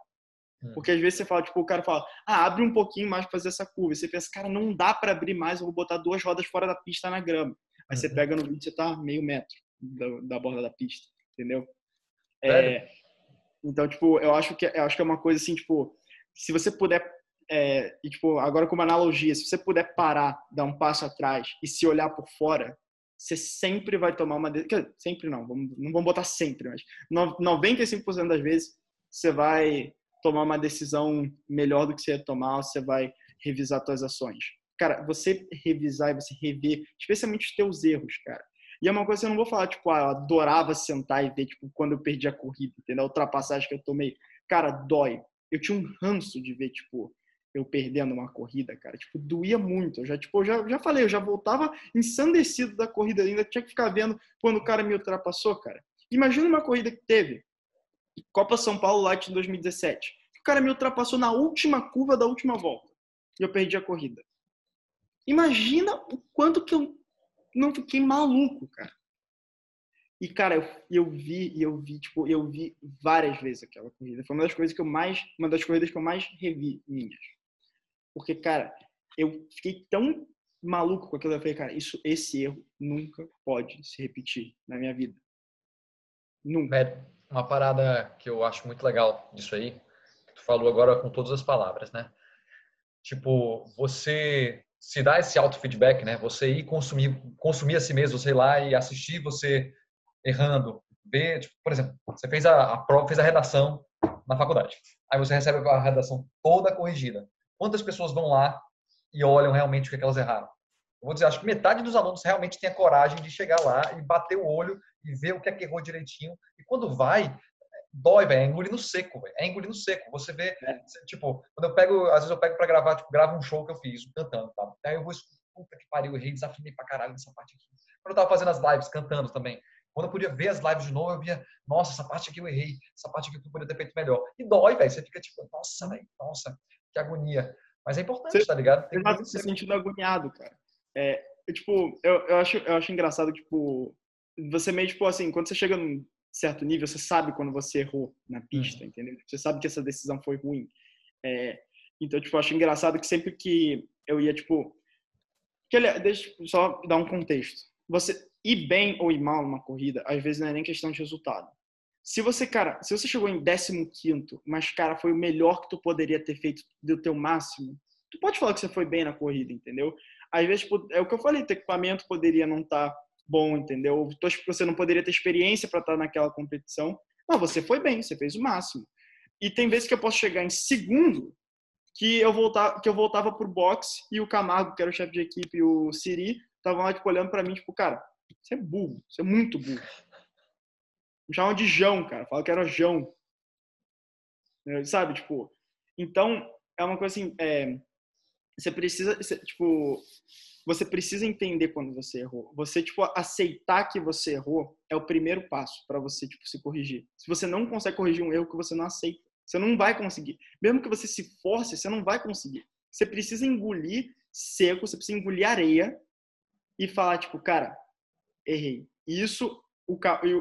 Hum. Porque às vezes você fala, tipo, o cara fala, ah, abre um pouquinho mais para fazer essa curva. E você pensa, cara, não dá para abrir mais, eu vou botar duas rodas fora da pista na grama. Aí você uhum. pega no vídeo, você tá meio metro da, da borda da pista, entendeu? É, então, tipo, eu acho que eu acho que é uma coisa assim, tipo, se você puder é, e, tipo, agora como analogia, se você puder parar, dar um passo atrás e se olhar por fora, você sempre vai tomar uma. Sempre não, não vamos botar sempre, mas 95% das vezes você vai tomar uma decisão melhor do que você ia tomar, você vai revisar suas ações. Cara, você revisar e você rever, especialmente os teus erros, cara. E é uma coisa que eu não vou falar, tipo, ah, eu adorava sentar e ver, tipo, quando eu perdi a corrida, entendeu? A ultrapassagem que eu tomei. Cara, dói. Eu tinha um ranço de ver, tipo, eu perdendo uma corrida, cara. Tipo, doía muito. Eu já, tipo, eu já, já falei, eu já voltava ensandecido da corrida ainda, tinha que ficar vendo quando o cara me ultrapassou, cara. Imagina uma corrida que teve. Copa São Paulo Light 2017. O cara me ultrapassou na última curva da última volta. E eu perdi a corrida. Imagina o quanto que eu não fiquei maluco, cara. E, cara, eu, eu vi, eu vi, tipo, eu vi várias vezes aquela corrida. Foi uma das coisas que eu mais, uma das corridas que eu mais revi minhas. Porque, cara, eu fiquei tão maluco com aquilo. Eu falei, cara, isso, esse erro nunca pode se repetir na minha vida. Nunca. É uma parada que eu acho muito legal disso aí, que tu falou agora com todas as palavras, né? Tipo, você se dá esse auto-feedback, né? Você ir consumir, consumir a si mesmo, ir lá e assistir você errando, ver, tipo, por exemplo, você fez a, a prova, fez a redação na faculdade. Aí você recebe a redação toda corrigida. Quantas pessoas vão lá e olham realmente o que, é que elas erraram? Eu vou dizer, acho que metade dos alunos realmente tem a coragem de chegar lá e bater o olho e ver o que é que errou direitinho. E quando vai, dói, velho. É engolir no seco, velho. É engolir no seco. Você vê, é. tipo, quando eu pego, às vezes eu pego pra gravar, tipo, gravo um show que eu fiz, cantando, tá? Aí eu vou, puta que pariu, eu errei, desafinei pra caralho nessa parte aqui. Quando eu tava fazendo as lives, cantando também. Quando eu podia ver as lives de novo, eu via, nossa, essa parte aqui eu errei, essa parte aqui eu poderia ter feito melhor. E dói, velho. Você fica tipo, nossa, velho, nossa, que agonia. Mas é importante, você, tá ligado? Tem você se sentindo agoniado, cara. É, tipo, eu, eu, acho, eu acho engraçado, tipo, você meio, tipo, assim, quando você chega num certo nível, você sabe quando você errou na pista, uhum. entendeu? Você sabe que essa decisão foi ruim. É, então, tipo, eu acho engraçado que sempre que eu ia, tipo... Que, deixa eu só dar um contexto. Você ir bem ou ir mal numa corrida, às vezes não é nem questão de resultado. Se você, cara, se você chegou em 15º, mas, cara, foi o melhor que tu poderia ter feito do teu máximo, tu pode falar que você foi bem na corrida, entendeu? Às vezes, tipo, é o que eu falei, teu equipamento poderia não estar tá bom, entendeu? Você não poderia ter experiência para estar tá naquela competição. Não, você foi bem, você fez o máximo. E tem vezes que eu posso chegar em segundo, que eu voltava, que eu voltava pro box e o Camargo, que era o chefe de equipe, e o Siri, estavam lá, tipo, olhando para mim, tipo, cara, você é burro, você é muito burro. Me chamam de Jão, cara. Fala que era Jão. Sabe, tipo. Então, é uma coisa assim. É, você precisa, você, tipo, você precisa entender quando você errou. Você, tipo, aceitar que você errou é o primeiro passo para você, tipo, se corrigir. Se você não consegue corrigir um erro que você não aceita, você não vai conseguir. Mesmo que você se force, você não vai conseguir. Você precisa engolir seco, você precisa engolir areia e falar, tipo, cara, errei. Isso o,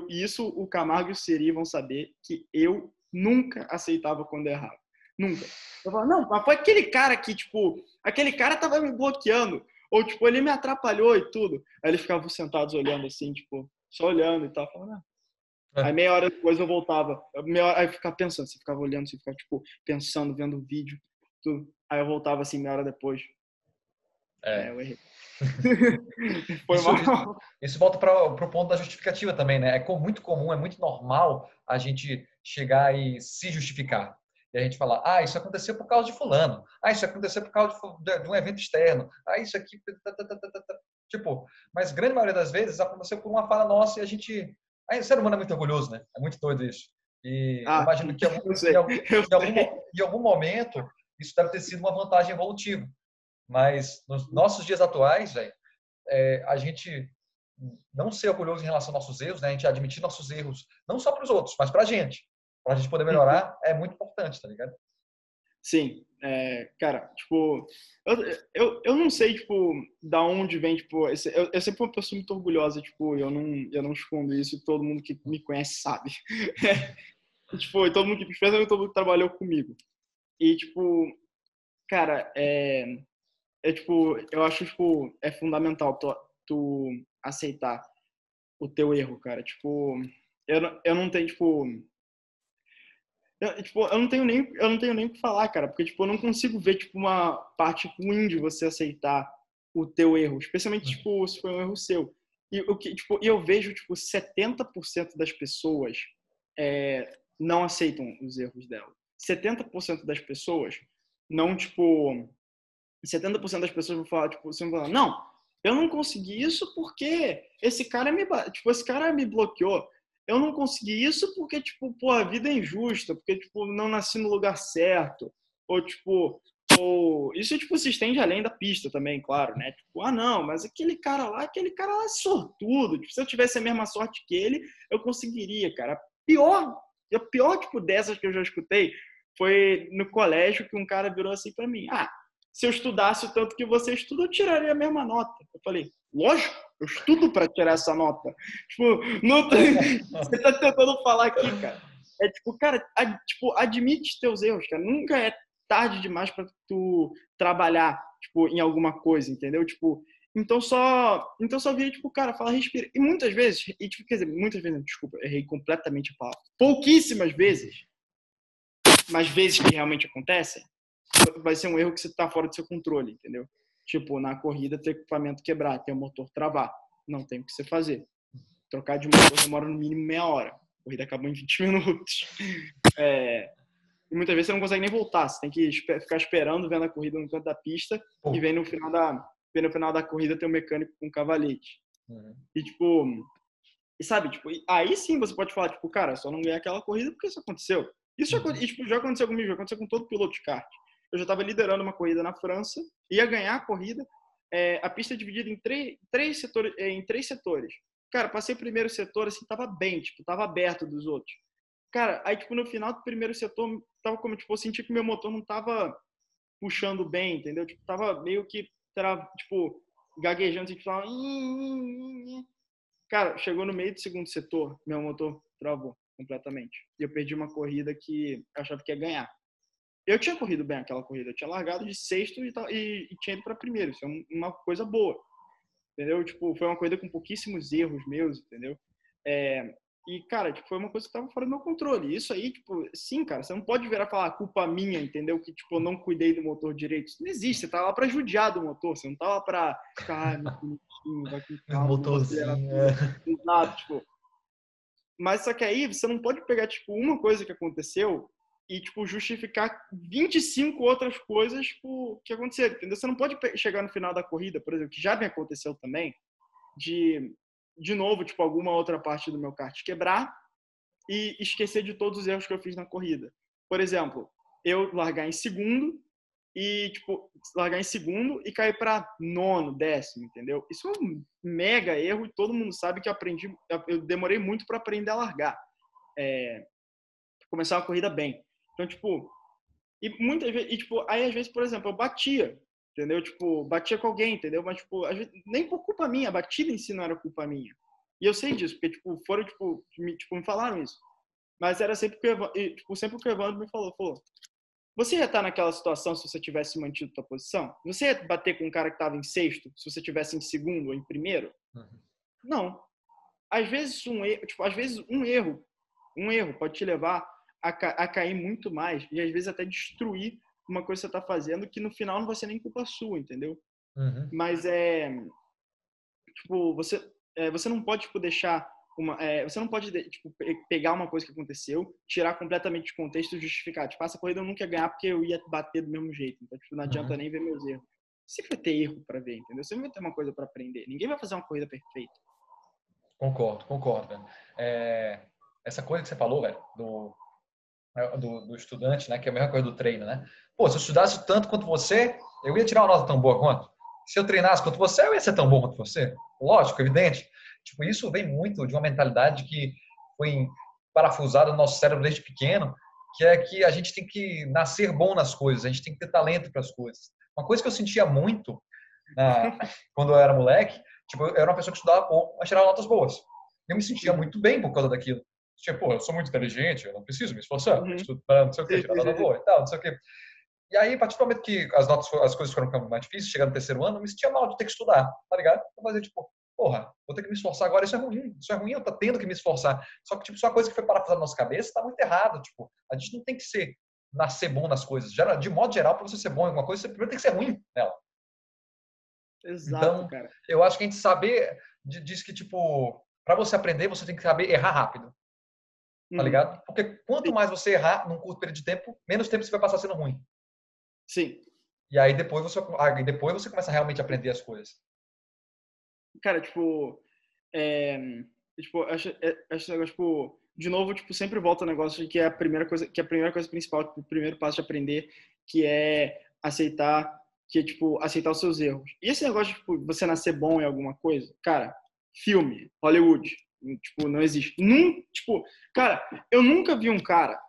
isso o Camargo e o Siri vão saber que eu nunca aceitava quando errava. Nunca. Eu falava, não, mas foi aquele cara que, tipo, aquele cara tava me bloqueando. Ou, tipo, ele me atrapalhou e tudo. Aí eles ficavam sentados olhando assim, tipo, só olhando e tal. Falando, ah. É. Aí meia hora depois eu voltava. Meia hora, aí eu ficava pensando, você ficava olhando, você ficava, tipo, pensando, vendo o vídeo, tudo. Aí eu voltava assim, meia hora depois. É, é eu errei. Foi isso, mal. Isso volta para o ponto da justificativa também, né? É muito comum, é muito normal a gente chegar e se justificar. E a gente falar, ah, isso aconteceu por causa de fulano. Ah, isso aconteceu por causa de, de um evento externo. Ah, isso aqui... Tá, tá, tá, tipo, mas grande maioria das vezes aconteceu por uma fala nossa e a gente... Aí, o ser humano é muito orgulhoso, né? É muito doido isso. E ah, imagino que em algum, em, algum, em, algum, em algum momento isso deve ter sido uma vantagem evolutiva. Mas nos nossos dias atuais, velho, é, a gente não ser orgulhoso em relação aos nossos erros, né? A gente admitir nossos erros, não só para os outros, mas para a gente. Para a gente poder melhorar, é muito importante, tá ligado? Sim, é, cara, tipo, eu, eu, eu não sei, tipo, da onde vem, tipo, esse, eu, eu sempre uma pessoa muito orgulhosa, tipo, eu não, eu não escondo isso, todo mundo que me conhece sabe. É, tipo, e todo mundo que, especialmente todo mundo que trabalhou comigo. E, tipo, cara, é, é tipo, eu acho, tipo, é fundamental tu, tu aceitar o teu erro, cara. Tipo, eu, eu não tenho, tipo, eu, tipo, eu não tenho nem eu não tenho nem o que falar, cara, porque tipo, eu não consigo ver tipo uma parte ruim de você aceitar o teu erro, especialmente tipo se foi um erro seu. E o que tipo, eu vejo tipo 70% das pessoas é, não aceitam os erros dela. 70% das pessoas não tipo 70% das pessoas vão falar, tipo, vai falar, não, eu não consegui isso porque esse cara me, tipo, esse cara me bloqueou. Eu não consegui isso porque, tipo, pô, a vida é injusta, porque, tipo, não nasci no lugar certo. Ou, tipo, ou... isso, tipo, se estende além da pista também, claro, né? Tipo, ah, não, mas aquele cara lá, aquele cara lá é sortudo. Tipo, se eu tivesse a mesma sorte que ele, eu conseguiria, cara. Pior, a pior, tipo, dessas que eu já escutei foi no colégio que um cara virou assim para mim. Ah, se eu estudasse o tanto que você estuda, eu tiraria a mesma nota. Eu falei, lógico, eu estudo para tirar essa nota. Tipo, não tem... você tá tentando falar aqui, cara. É tipo, cara, ad, tipo, admite teus erros, cara. Nunca é tarde demais para tu trabalhar, tipo, em alguma coisa, entendeu? Tipo, então só, então só vira tipo, cara, fala, respira. E muitas vezes, e tipo, quer dizer, muitas vezes, desculpa, errei completamente a palavra. Pouquíssimas vezes, mas vezes que realmente acontecem, vai ser um erro que você está fora do seu controle, entendeu? Tipo, na corrida, ter equipamento quebrar, ter o motor travar. Não tem o que você fazer. Trocar de motor demora no mínimo meia hora. A corrida acabou em 20 minutos. É... E muitas vezes você não consegue nem voltar. Você tem que ficar esperando, vendo a corrida no canto da pista Pô. e vem no final da, vem no final da corrida ter um mecânico com um cavalete. Uhum. E tipo, e sabe, tipo, aí sim você pode falar, tipo, cara, só não ganhei aquela corrida porque isso aconteceu. Isso já, uhum. e, tipo, já aconteceu comigo, já aconteceu com todo piloto de kart eu já estava liderando uma corrida na França, ia ganhar a corrida. É, a pista é dividida em três, três setores, é, em três setores. Cara, passei o primeiro setor, assim, tava bem, tipo, tava aberto dos outros. Cara, aí, tipo, no final do primeiro setor, tava como, tipo, eu senti que meu motor não tava puxando bem, entendeu? Tipo, tava meio que, era, tipo, gaguejando, tipo. Cara, chegou no meio do segundo setor, meu motor travou completamente. E eu perdi uma corrida que eu achava que ia ganhar. Eu tinha corrido bem aquela corrida, eu tinha largado de sexto e, e, e tinha ido para primeiro. Isso é uma coisa boa, entendeu? Tipo, foi uma corrida com pouquíssimos erros meus, entendeu? É, e, cara, tipo, foi uma coisa que estava fora do meu controle. Isso aí, tipo, sim, cara, você não pode virar e falar, culpa minha, entendeu? Que, tipo, eu não cuidei do motor direito. Isso não existe. Você tá lá para judiar do motor, você não tá lá para ficar, bonitinho, vai com calma. Motorzinho, é. Exato, tipo. Mas só que aí você não pode pegar, tipo, uma coisa que aconteceu e tipo justificar 25 outras coisas tipo, que aconteceram, entendeu? Você não pode chegar no final da corrida, por exemplo, que já me aconteceu também, de de novo, tipo alguma outra parte do meu kart quebrar e esquecer de todos os erros que eu fiz na corrida. Por exemplo, eu largar em segundo e tipo largar em segundo e cair para nono, décimo, entendeu? Isso é um mega erro e todo mundo sabe que eu aprendi, eu demorei muito para aprender a largar. É, começar a corrida bem. Então, tipo, e muitas vezes, e, tipo, aí às vezes, por exemplo, eu batia, entendeu? Tipo, batia com alguém, entendeu? Mas, tipo, vezes, nem por culpa minha, a batida em si não era culpa minha. E eu sei disso, porque, tipo, foram, tipo, me, tipo, me falaram isso. Mas era sempre que Evandro, tipo, sempre que o Evandro me falou, falou, você ia estar naquela situação se você tivesse mantido sua posição? Você ia bater com um cara que estava em sexto se você tivesse em segundo ou em primeiro? Uhum. Não. Às vezes um erro, tipo, às vezes um erro, um erro pode te levar a, a cair muito mais e às vezes até destruir uma coisa que você está fazendo que no final não vai ser nem culpa sua, entendeu? Uhum. Mas é tipo você é, você não pode tipo, deixar uma, é, você não pode tipo, pegar uma coisa que aconteceu, tirar completamente de contexto e justificar. Tipo, essa corrida eu nunca ia ganhar porque eu ia bater do mesmo jeito. Então, tipo, não adianta uhum. nem ver meus erros. Sempre vai ter erro para ver, entendeu? Sempre vai ter uma coisa para aprender. Ninguém vai fazer uma corrida perfeita. Concordo, concordo, velho. É, essa coisa que você falou, velho, do, do, do, estudante, né, que é a mesma coisa do treino, né? Pô, se eu estudasse tanto quanto você, eu ia tirar uma nota tão boa quanto. Se eu treinasse quanto você, eu ia ser tão bom quanto você. Lógico, evidente. Tipo, isso vem muito de uma mentalidade que foi parafusada no nosso cérebro desde pequeno, que é que a gente tem que nascer bom nas coisas, a gente tem que ter talento para as coisas. Uma coisa que eu sentia muito na, quando eu era moleque, tipo, eu era uma pessoa que estudava pouco, mas tirava notas boas. Eu me sentia muito bem por causa daquilo. Tipo, eu sou muito inteligente, eu não preciso me esforçar, uhum. para não sei o que, tirar nota boa e tal, não sei o que. E aí, a partir do momento que as notas, as coisas foram ficando mais difíceis, chegando no terceiro ano, eu me sentia mal de ter que estudar, tá ligado? Eu fazia tipo, porra, vou ter que me esforçar agora, isso é ruim, isso é ruim, eu tô tendo que me esforçar. Só que, tipo, só uma coisa que foi parafusada na nossa cabeça tá muito errado, tipo, a gente não tem que ser, nascer bom nas coisas. De modo geral, para você ser bom em alguma coisa, você primeiro tem que ser ruim nela. Exato, então, cara. eu acho que a gente saber, diz que, tipo, para você aprender, você tem que saber errar rápido. Tá hum. ligado? Porque quanto mais você errar num curto período de tempo, menos tempo você vai passar sendo ruim. Sim. E aí depois você, aí depois você começa a realmente aprender as coisas. Cara, tipo, é, tipo, acho, acho negócio, tipo, de novo, tipo, sempre volta o negócio de que é a primeira coisa, que é a primeira coisa principal, tipo, o primeiro passo de aprender, que é aceitar, que é, tipo, aceitar os seus erros. E esse negócio de, tipo, você nascer bom em alguma coisa, cara, filme, Hollywood, tipo, não existe. Num, tipo, cara, eu nunca vi um cara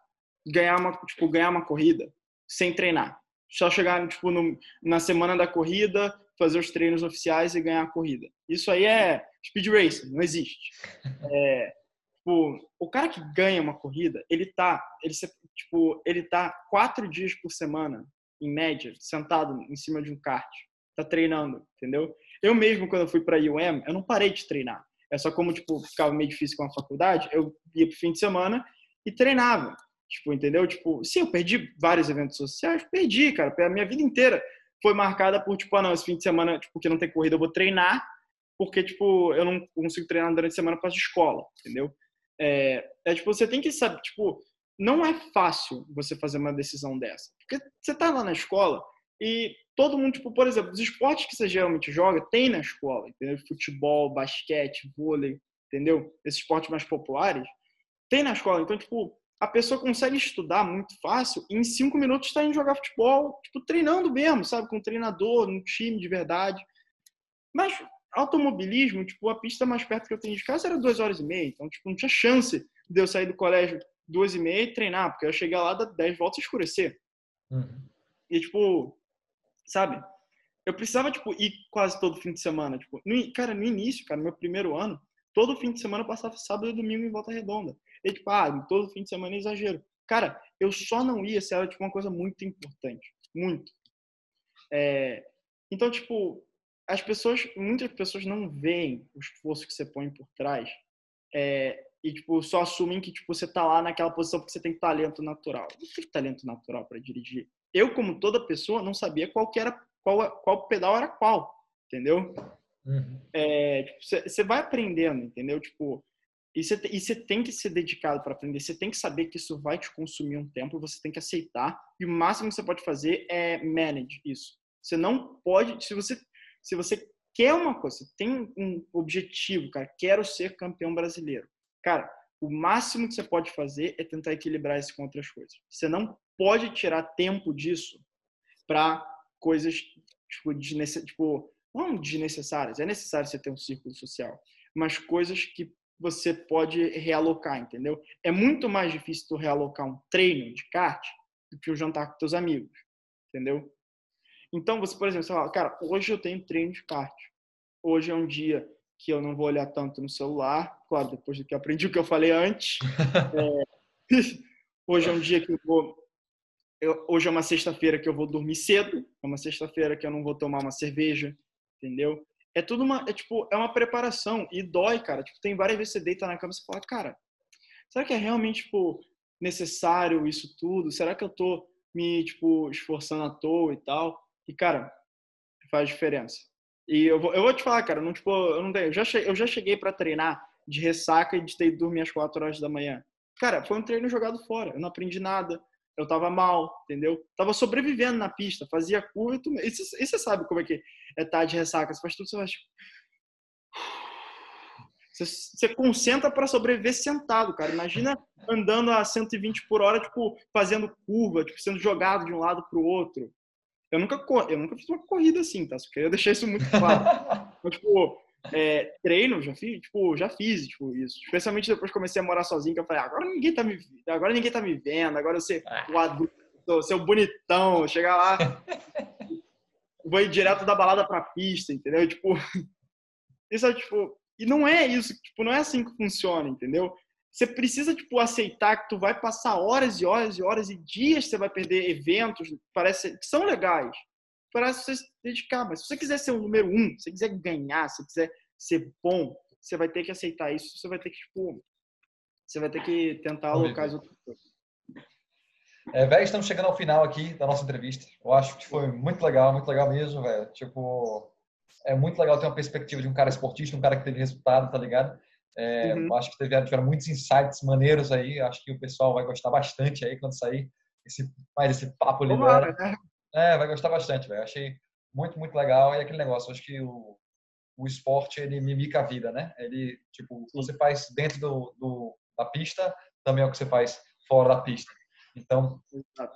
ganhar uma, tipo, ganhar uma corrida sem treinar. Só chegar, tipo, no, na semana da corrida, fazer os treinos oficiais e ganhar a corrida. Isso aí é speed racing, não existe. É, tipo, o cara que ganha uma corrida, ele tá, ele, tipo, ele tá quatro dias por semana, em média, sentado em cima de um kart, tá treinando, entendeu? Eu mesmo, quando eu fui para a UM, eu não parei de treinar. É só como, tipo, ficava meio difícil com a faculdade, eu ia pro fim de semana e treinava. Tipo, entendeu? Tipo, sim, eu perdi vários eventos sociais, perdi, cara, a minha vida inteira foi marcada por, tipo, ah, não, esse fim de semana, tipo, não tem corrida, eu vou treinar, porque, tipo, eu não consigo treinar durante a semana por causa de escola, entendeu? É, é, tipo, você tem que saber, tipo, não é fácil você fazer uma decisão dessa. Porque você tá lá na escola e todo mundo, tipo, por exemplo, os esportes que você geralmente joga, tem na escola, entendeu? Futebol, basquete, vôlei, entendeu? Esses esportes mais populares, tem na escola. Então, tipo, a pessoa consegue estudar muito fácil e em cinco minutos está indo jogar futebol, tipo, treinando mesmo, sabe? Com um treinador, num time de verdade. Mas automobilismo, tipo, a pista mais perto que eu tenho de casa era duas horas e meia. Então, tipo, não tinha chance de eu sair do colégio duas e meia e treinar, porque eu chegar lá, dar dez voltas e escurecer. Uhum. E, tipo, sabe? Eu precisava, tipo, ir quase todo fim de semana. Tipo, no, cara, no início, cara, no meu primeiro ano, todo fim de semana eu passava sábado e domingo em Volta Redonda. E tipo, ah, todo fim de semana é exagero. Cara, eu só não ia se era tipo uma coisa muito importante. Muito. É, então, tipo, as pessoas, muitas pessoas não veem o esforço que você põe por trás é, e, tipo, só assumem que, tipo, você tá lá naquela posição porque você tem talento natural. Não tem talento natural para dirigir. Eu, como toda pessoa, não sabia qual era, qual, qual pedal era qual, entendeu? Uhum. É, tipo, você vai aprendendo, entendeu? Tipo, e você tem que ser dedicado para aprender. Você tem que saber que isso vai te consumir um tempo. Você tem que aceitar. E o máximo que você pode fazer é manage isso. Você não pode. Se você, se você quer uma coisa, tem um objetivo, cara, quero ser campeão brasileiro. Cara, o máximo que você pode fazer é tentar equilibrar isso com outras coisas. Você não pode tirar tempo disso para coisas tipo, desnecess... tipo, não desnecessárias. É necessário você ter um círculo social, mas coisas que você pode realocar, entendeu? É muito mais difícil tu realocar um treino de kart do que o jantar com teus amigos, entendeu? Então, você, por exemplo, você fala, cara, hoje eu tenho treino de kart. Hoje é um dia que eu não vou olhar tanto no celular, claro, depois do que eu aprendi o que eu falei antes. É, hoje é um dia que eu vou. Eu, hoje é uma sexta-feira que eu vou dormir cedo. É uma sexta-feira que eu não vou tomar uma cerveja, entendeu? É tudo uma. É tipo, é uma preparação. E dói, cara. Tipo, tem várias vezes que você deita na cama e você fala, cara, será que é realmente, tipo, necessário isso tudo? Será que eu tô me, tipo, esforçando à toa e tal? E, cara, faz diferença. E eu vou, eu vou te falar, cara, não, tipo, eu não tenho, eu já, cheguei, eu já cheguei para treinar de ressaca e de ter dormir às 4 horas da manhã. Cara, foi um treino jogado fora. Eu não aprendi nada. Eu tava mal, entendeu? Tava sobrevivendo na pista, fazia curto. E você sabe como é que é tá de ressaca. Você faz tudo, você vai. Você, você concentra para sobreviver sentado, cara. Imagina andando a 120 por hora, tipo, fazendo curva, tipo, sendo jogado de um lado para o outro. Eu nunca, eu nunca fiz uma corrida assim, tá? Só queria deixar isso muito claro. Então, tipo, é, treino, já fiz, tipo, já fiz, tipo, isso. Especialmente depois que comecei a morar sozinho, que eu falei, ah, agora ninguém tá me, agora ninguém tá me vendo, agora eu ser ah. o adulto, ser o bonitão, chegar lá, vou ir direto da balada pra pista, entendeu? Tipo, isso é, tipo, e não é isso, tipo, não é assim que funciona, entendeu? Você precisa, tipo, aceitar que tu vai passar horas e horas e horas e dias que você vai perder eventos, parece que são legais, para você se dedicar. Mas se você quiser ser o número um, se você quiser ganhar, se você quiser ser bom, você vai ter que aceitar isso. Você vai ter que, tipo, você vai ter que tentar alocar as outras coisas. É, velho, estamos chegando ao final aqui da nossa entrevista. Eu acho que foi muito legal, muito legal mesmo, velho. Tipo, é muito legal ter uma perspectiva de um cara esportista, um cara que teve resultado, tá ligado? É, uhum. Acho que tiveram, tiveram muitos insights maneiros aí. Acho que o pessoal vai gostar bastante aí quando sair esse, mais esse papo libera. Né? É, vai gostar bastante, velho. Achei muito, muito legal. E aquele negócio, acho que o, o esporte, ele mimica a vida, né? Ele, tipo, o que você faz dentro do, do, da pista também é o que você faz fora da pista. Então,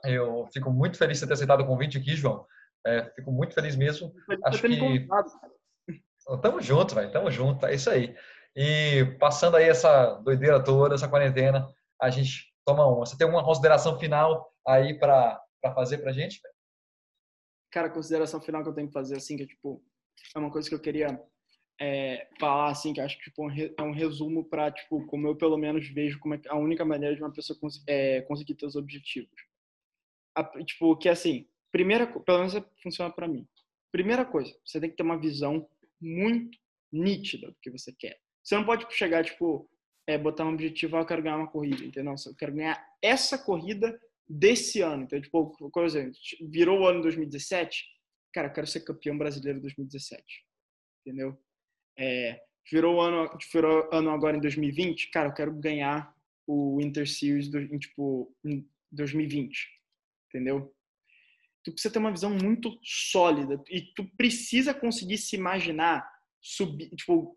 eu fico muito feliz de ter aceitado o convite aqui, João. É, fico muito feliz mesmo. Acho que... Tamo junto, velho. Tamo junto. É isso aí. E passando aí essa doideira toda, essa quarentena, a gente toma uma. Você tem uma consideração final aí para fazer pra gente? Véio? Cara, consideração final que eu tenho que fazer, assim, que é, tipo, é uma coisa que eu queria é, falar, assim, que acho que tipo, é um resumo para, tipo, como eu pelo menos vejo como é a única maneira de uma pessoa cons é, conseguir ter os objetivos. A, tipo, que assim, primeira, pelo menos funciona para mim. Primeira coisa, você tem que ter uma visão muito nítida do que você quer. Você não pode chegar, tipo, é, botar um objetivo, ah, eu quero ganhar uma corrida, entendeu? Eu quero ganhar essa corrida desse ano. Então, tipo, por exemplo, virou o ano 2017, cara, eu quero ser campeão brasileiro 2017. Entendeu? É, virou o ano, virou ano agora em 2020, cara, eu quero ganhar o Inter Series do, em, tipo, em 2020. Entendeu? Tu precisa ter uma visão muito sólida e tu precisa conseguir se imaginar subir, tipo,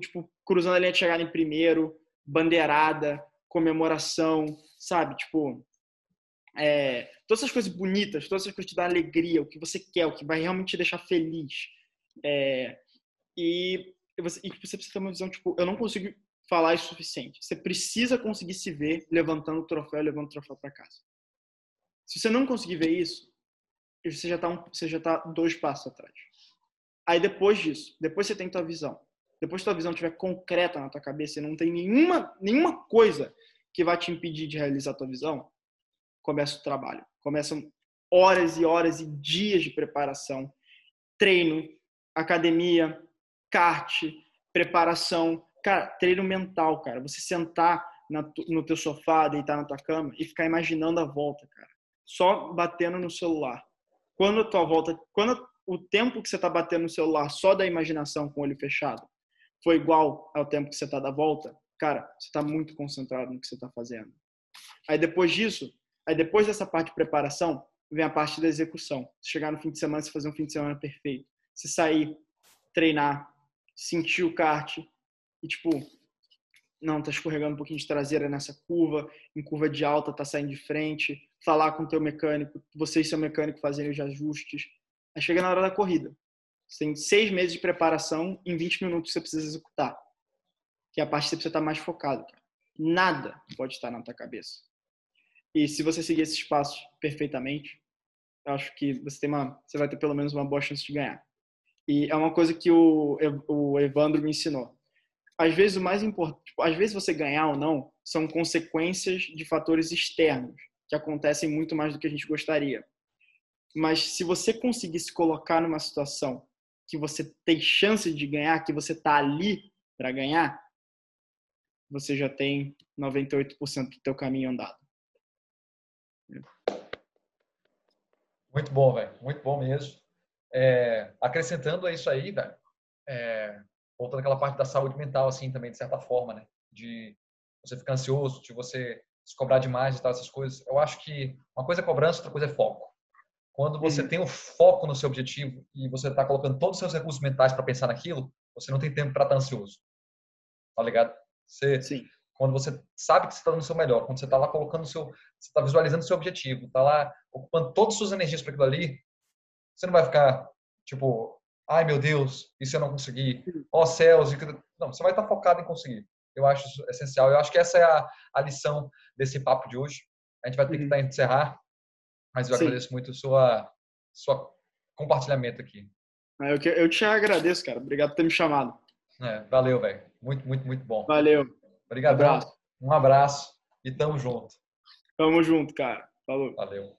tipo cruzando a linha de chegada em primeiro, bandeirada, comemoração, sabe? Tipo, é, todas essas coisas bonitas, todas essas coisas que te dão alegria, o que você quer, o que vai realmente te deixar feliz. É, e, você, e você precisa ter uma visão, tipo, eu não consigo falar isso o suficiente. Você precisa conseguir se ver levantando o troféu, levando o troféu para casa. Se você não conseguir ver isso, você já está um, você já tá dois passos atrás. Aí depois disso, depois você tem tua visão. Depois que tua visão estiver concreta na tua cabeça e não tem nenhuma, nenhuma coisa que vai te impedir de realizar tua visão, começa o trabalho. Começam horas e horas e dias de preparação, treino, academia, kart, preparação, cara, treino mental, cara. Você sentar no teu sofá, deitar na tua cama e ficar imaginando a volta, cara. Só batendo no celular. Quando a tua volta, quando o tempo que você está batendo no celular só da imaginação com o olho fechado foi igual ao tempo que você está da volta, cara, você está muito concentrado no que você está fazendo. Aí depois disso, Aí depois dessa parte de preparação, vem a parte da execução. chegar no fim de semana, você fazer um fim de semana perfeito. Você sair, treinar, sentir o kart e tipo, não, tá escorregando um pouquinho de traseira nessa curva, em curva de alta tá saindo de frente, falar com o teu mecânico, você e seu mecânico fazerem os ajustes. Aí chega na hora da corrida. Você tem seis meses de preparação, em 20 minutos você precisa executar. Que é a parte que você precisa estar mais focado. Nada pode estar na tua cabeça. E se você seguir esses passos perfeitamente, eu acho que você tem uma, você vai ter pelo menos uma boa chance de ganhar. E é uma coisa que o, o Evandro me ensinou. às vezes o mais importante, tipo, às vezes você ganhar ou não são consequências de fatores externos que acontecem muito mais do que a gente gostaria. Mas se você conseguir se colocar numa situação que você tem chance de ganhar, que você tá ali para ganhar, você já tem 98% do teu caminho andado. Muito bom, velho. Muito bom mesmo. É, acrescentando a isso aí, velho, é, voltando àquela parte da saúde mental, assim, também, de certa forma, né? De você ficar ansioso, de você se cobrar demais e tal, essas coisas. Eu acho que uma coisa é cobrança, outra coisa é foco. Quando você uhum. tem o um foco no seu objetivo e você está colocando todos os seus recursos mentais para pensar naquilo, você não tem tempo para estar tá ansioso. Tá ligado? Você, Sim. Quando você sabe que você está dando o seu melhor, quando você está lá colocando o seu, você está visualizando o seu objetivo, está lá ocupando todas as suas energias para aquilo ali, você não vai ficar tipo, ai meu Deus, e se eu não conseguir? Ó oh, céus, não, você vai estar focado em conseguir. Eu acho isso essencial. Eu acho que essa é a, a lição desse papo de hoje. A gente vai ter que uhum. estar encerrar, mas eu Sim. agradeço muito o sua, sua compartilhamento aqui. Ah, eu, eu te agradeço, cara. Obrigado por ter me chamado. É, valeu, velho. Muito, muito, muito bom. Valeu. Obrigado. Um abraço. Um abraço e tamo junto. Tamo junto, cara. Falou. Valeu.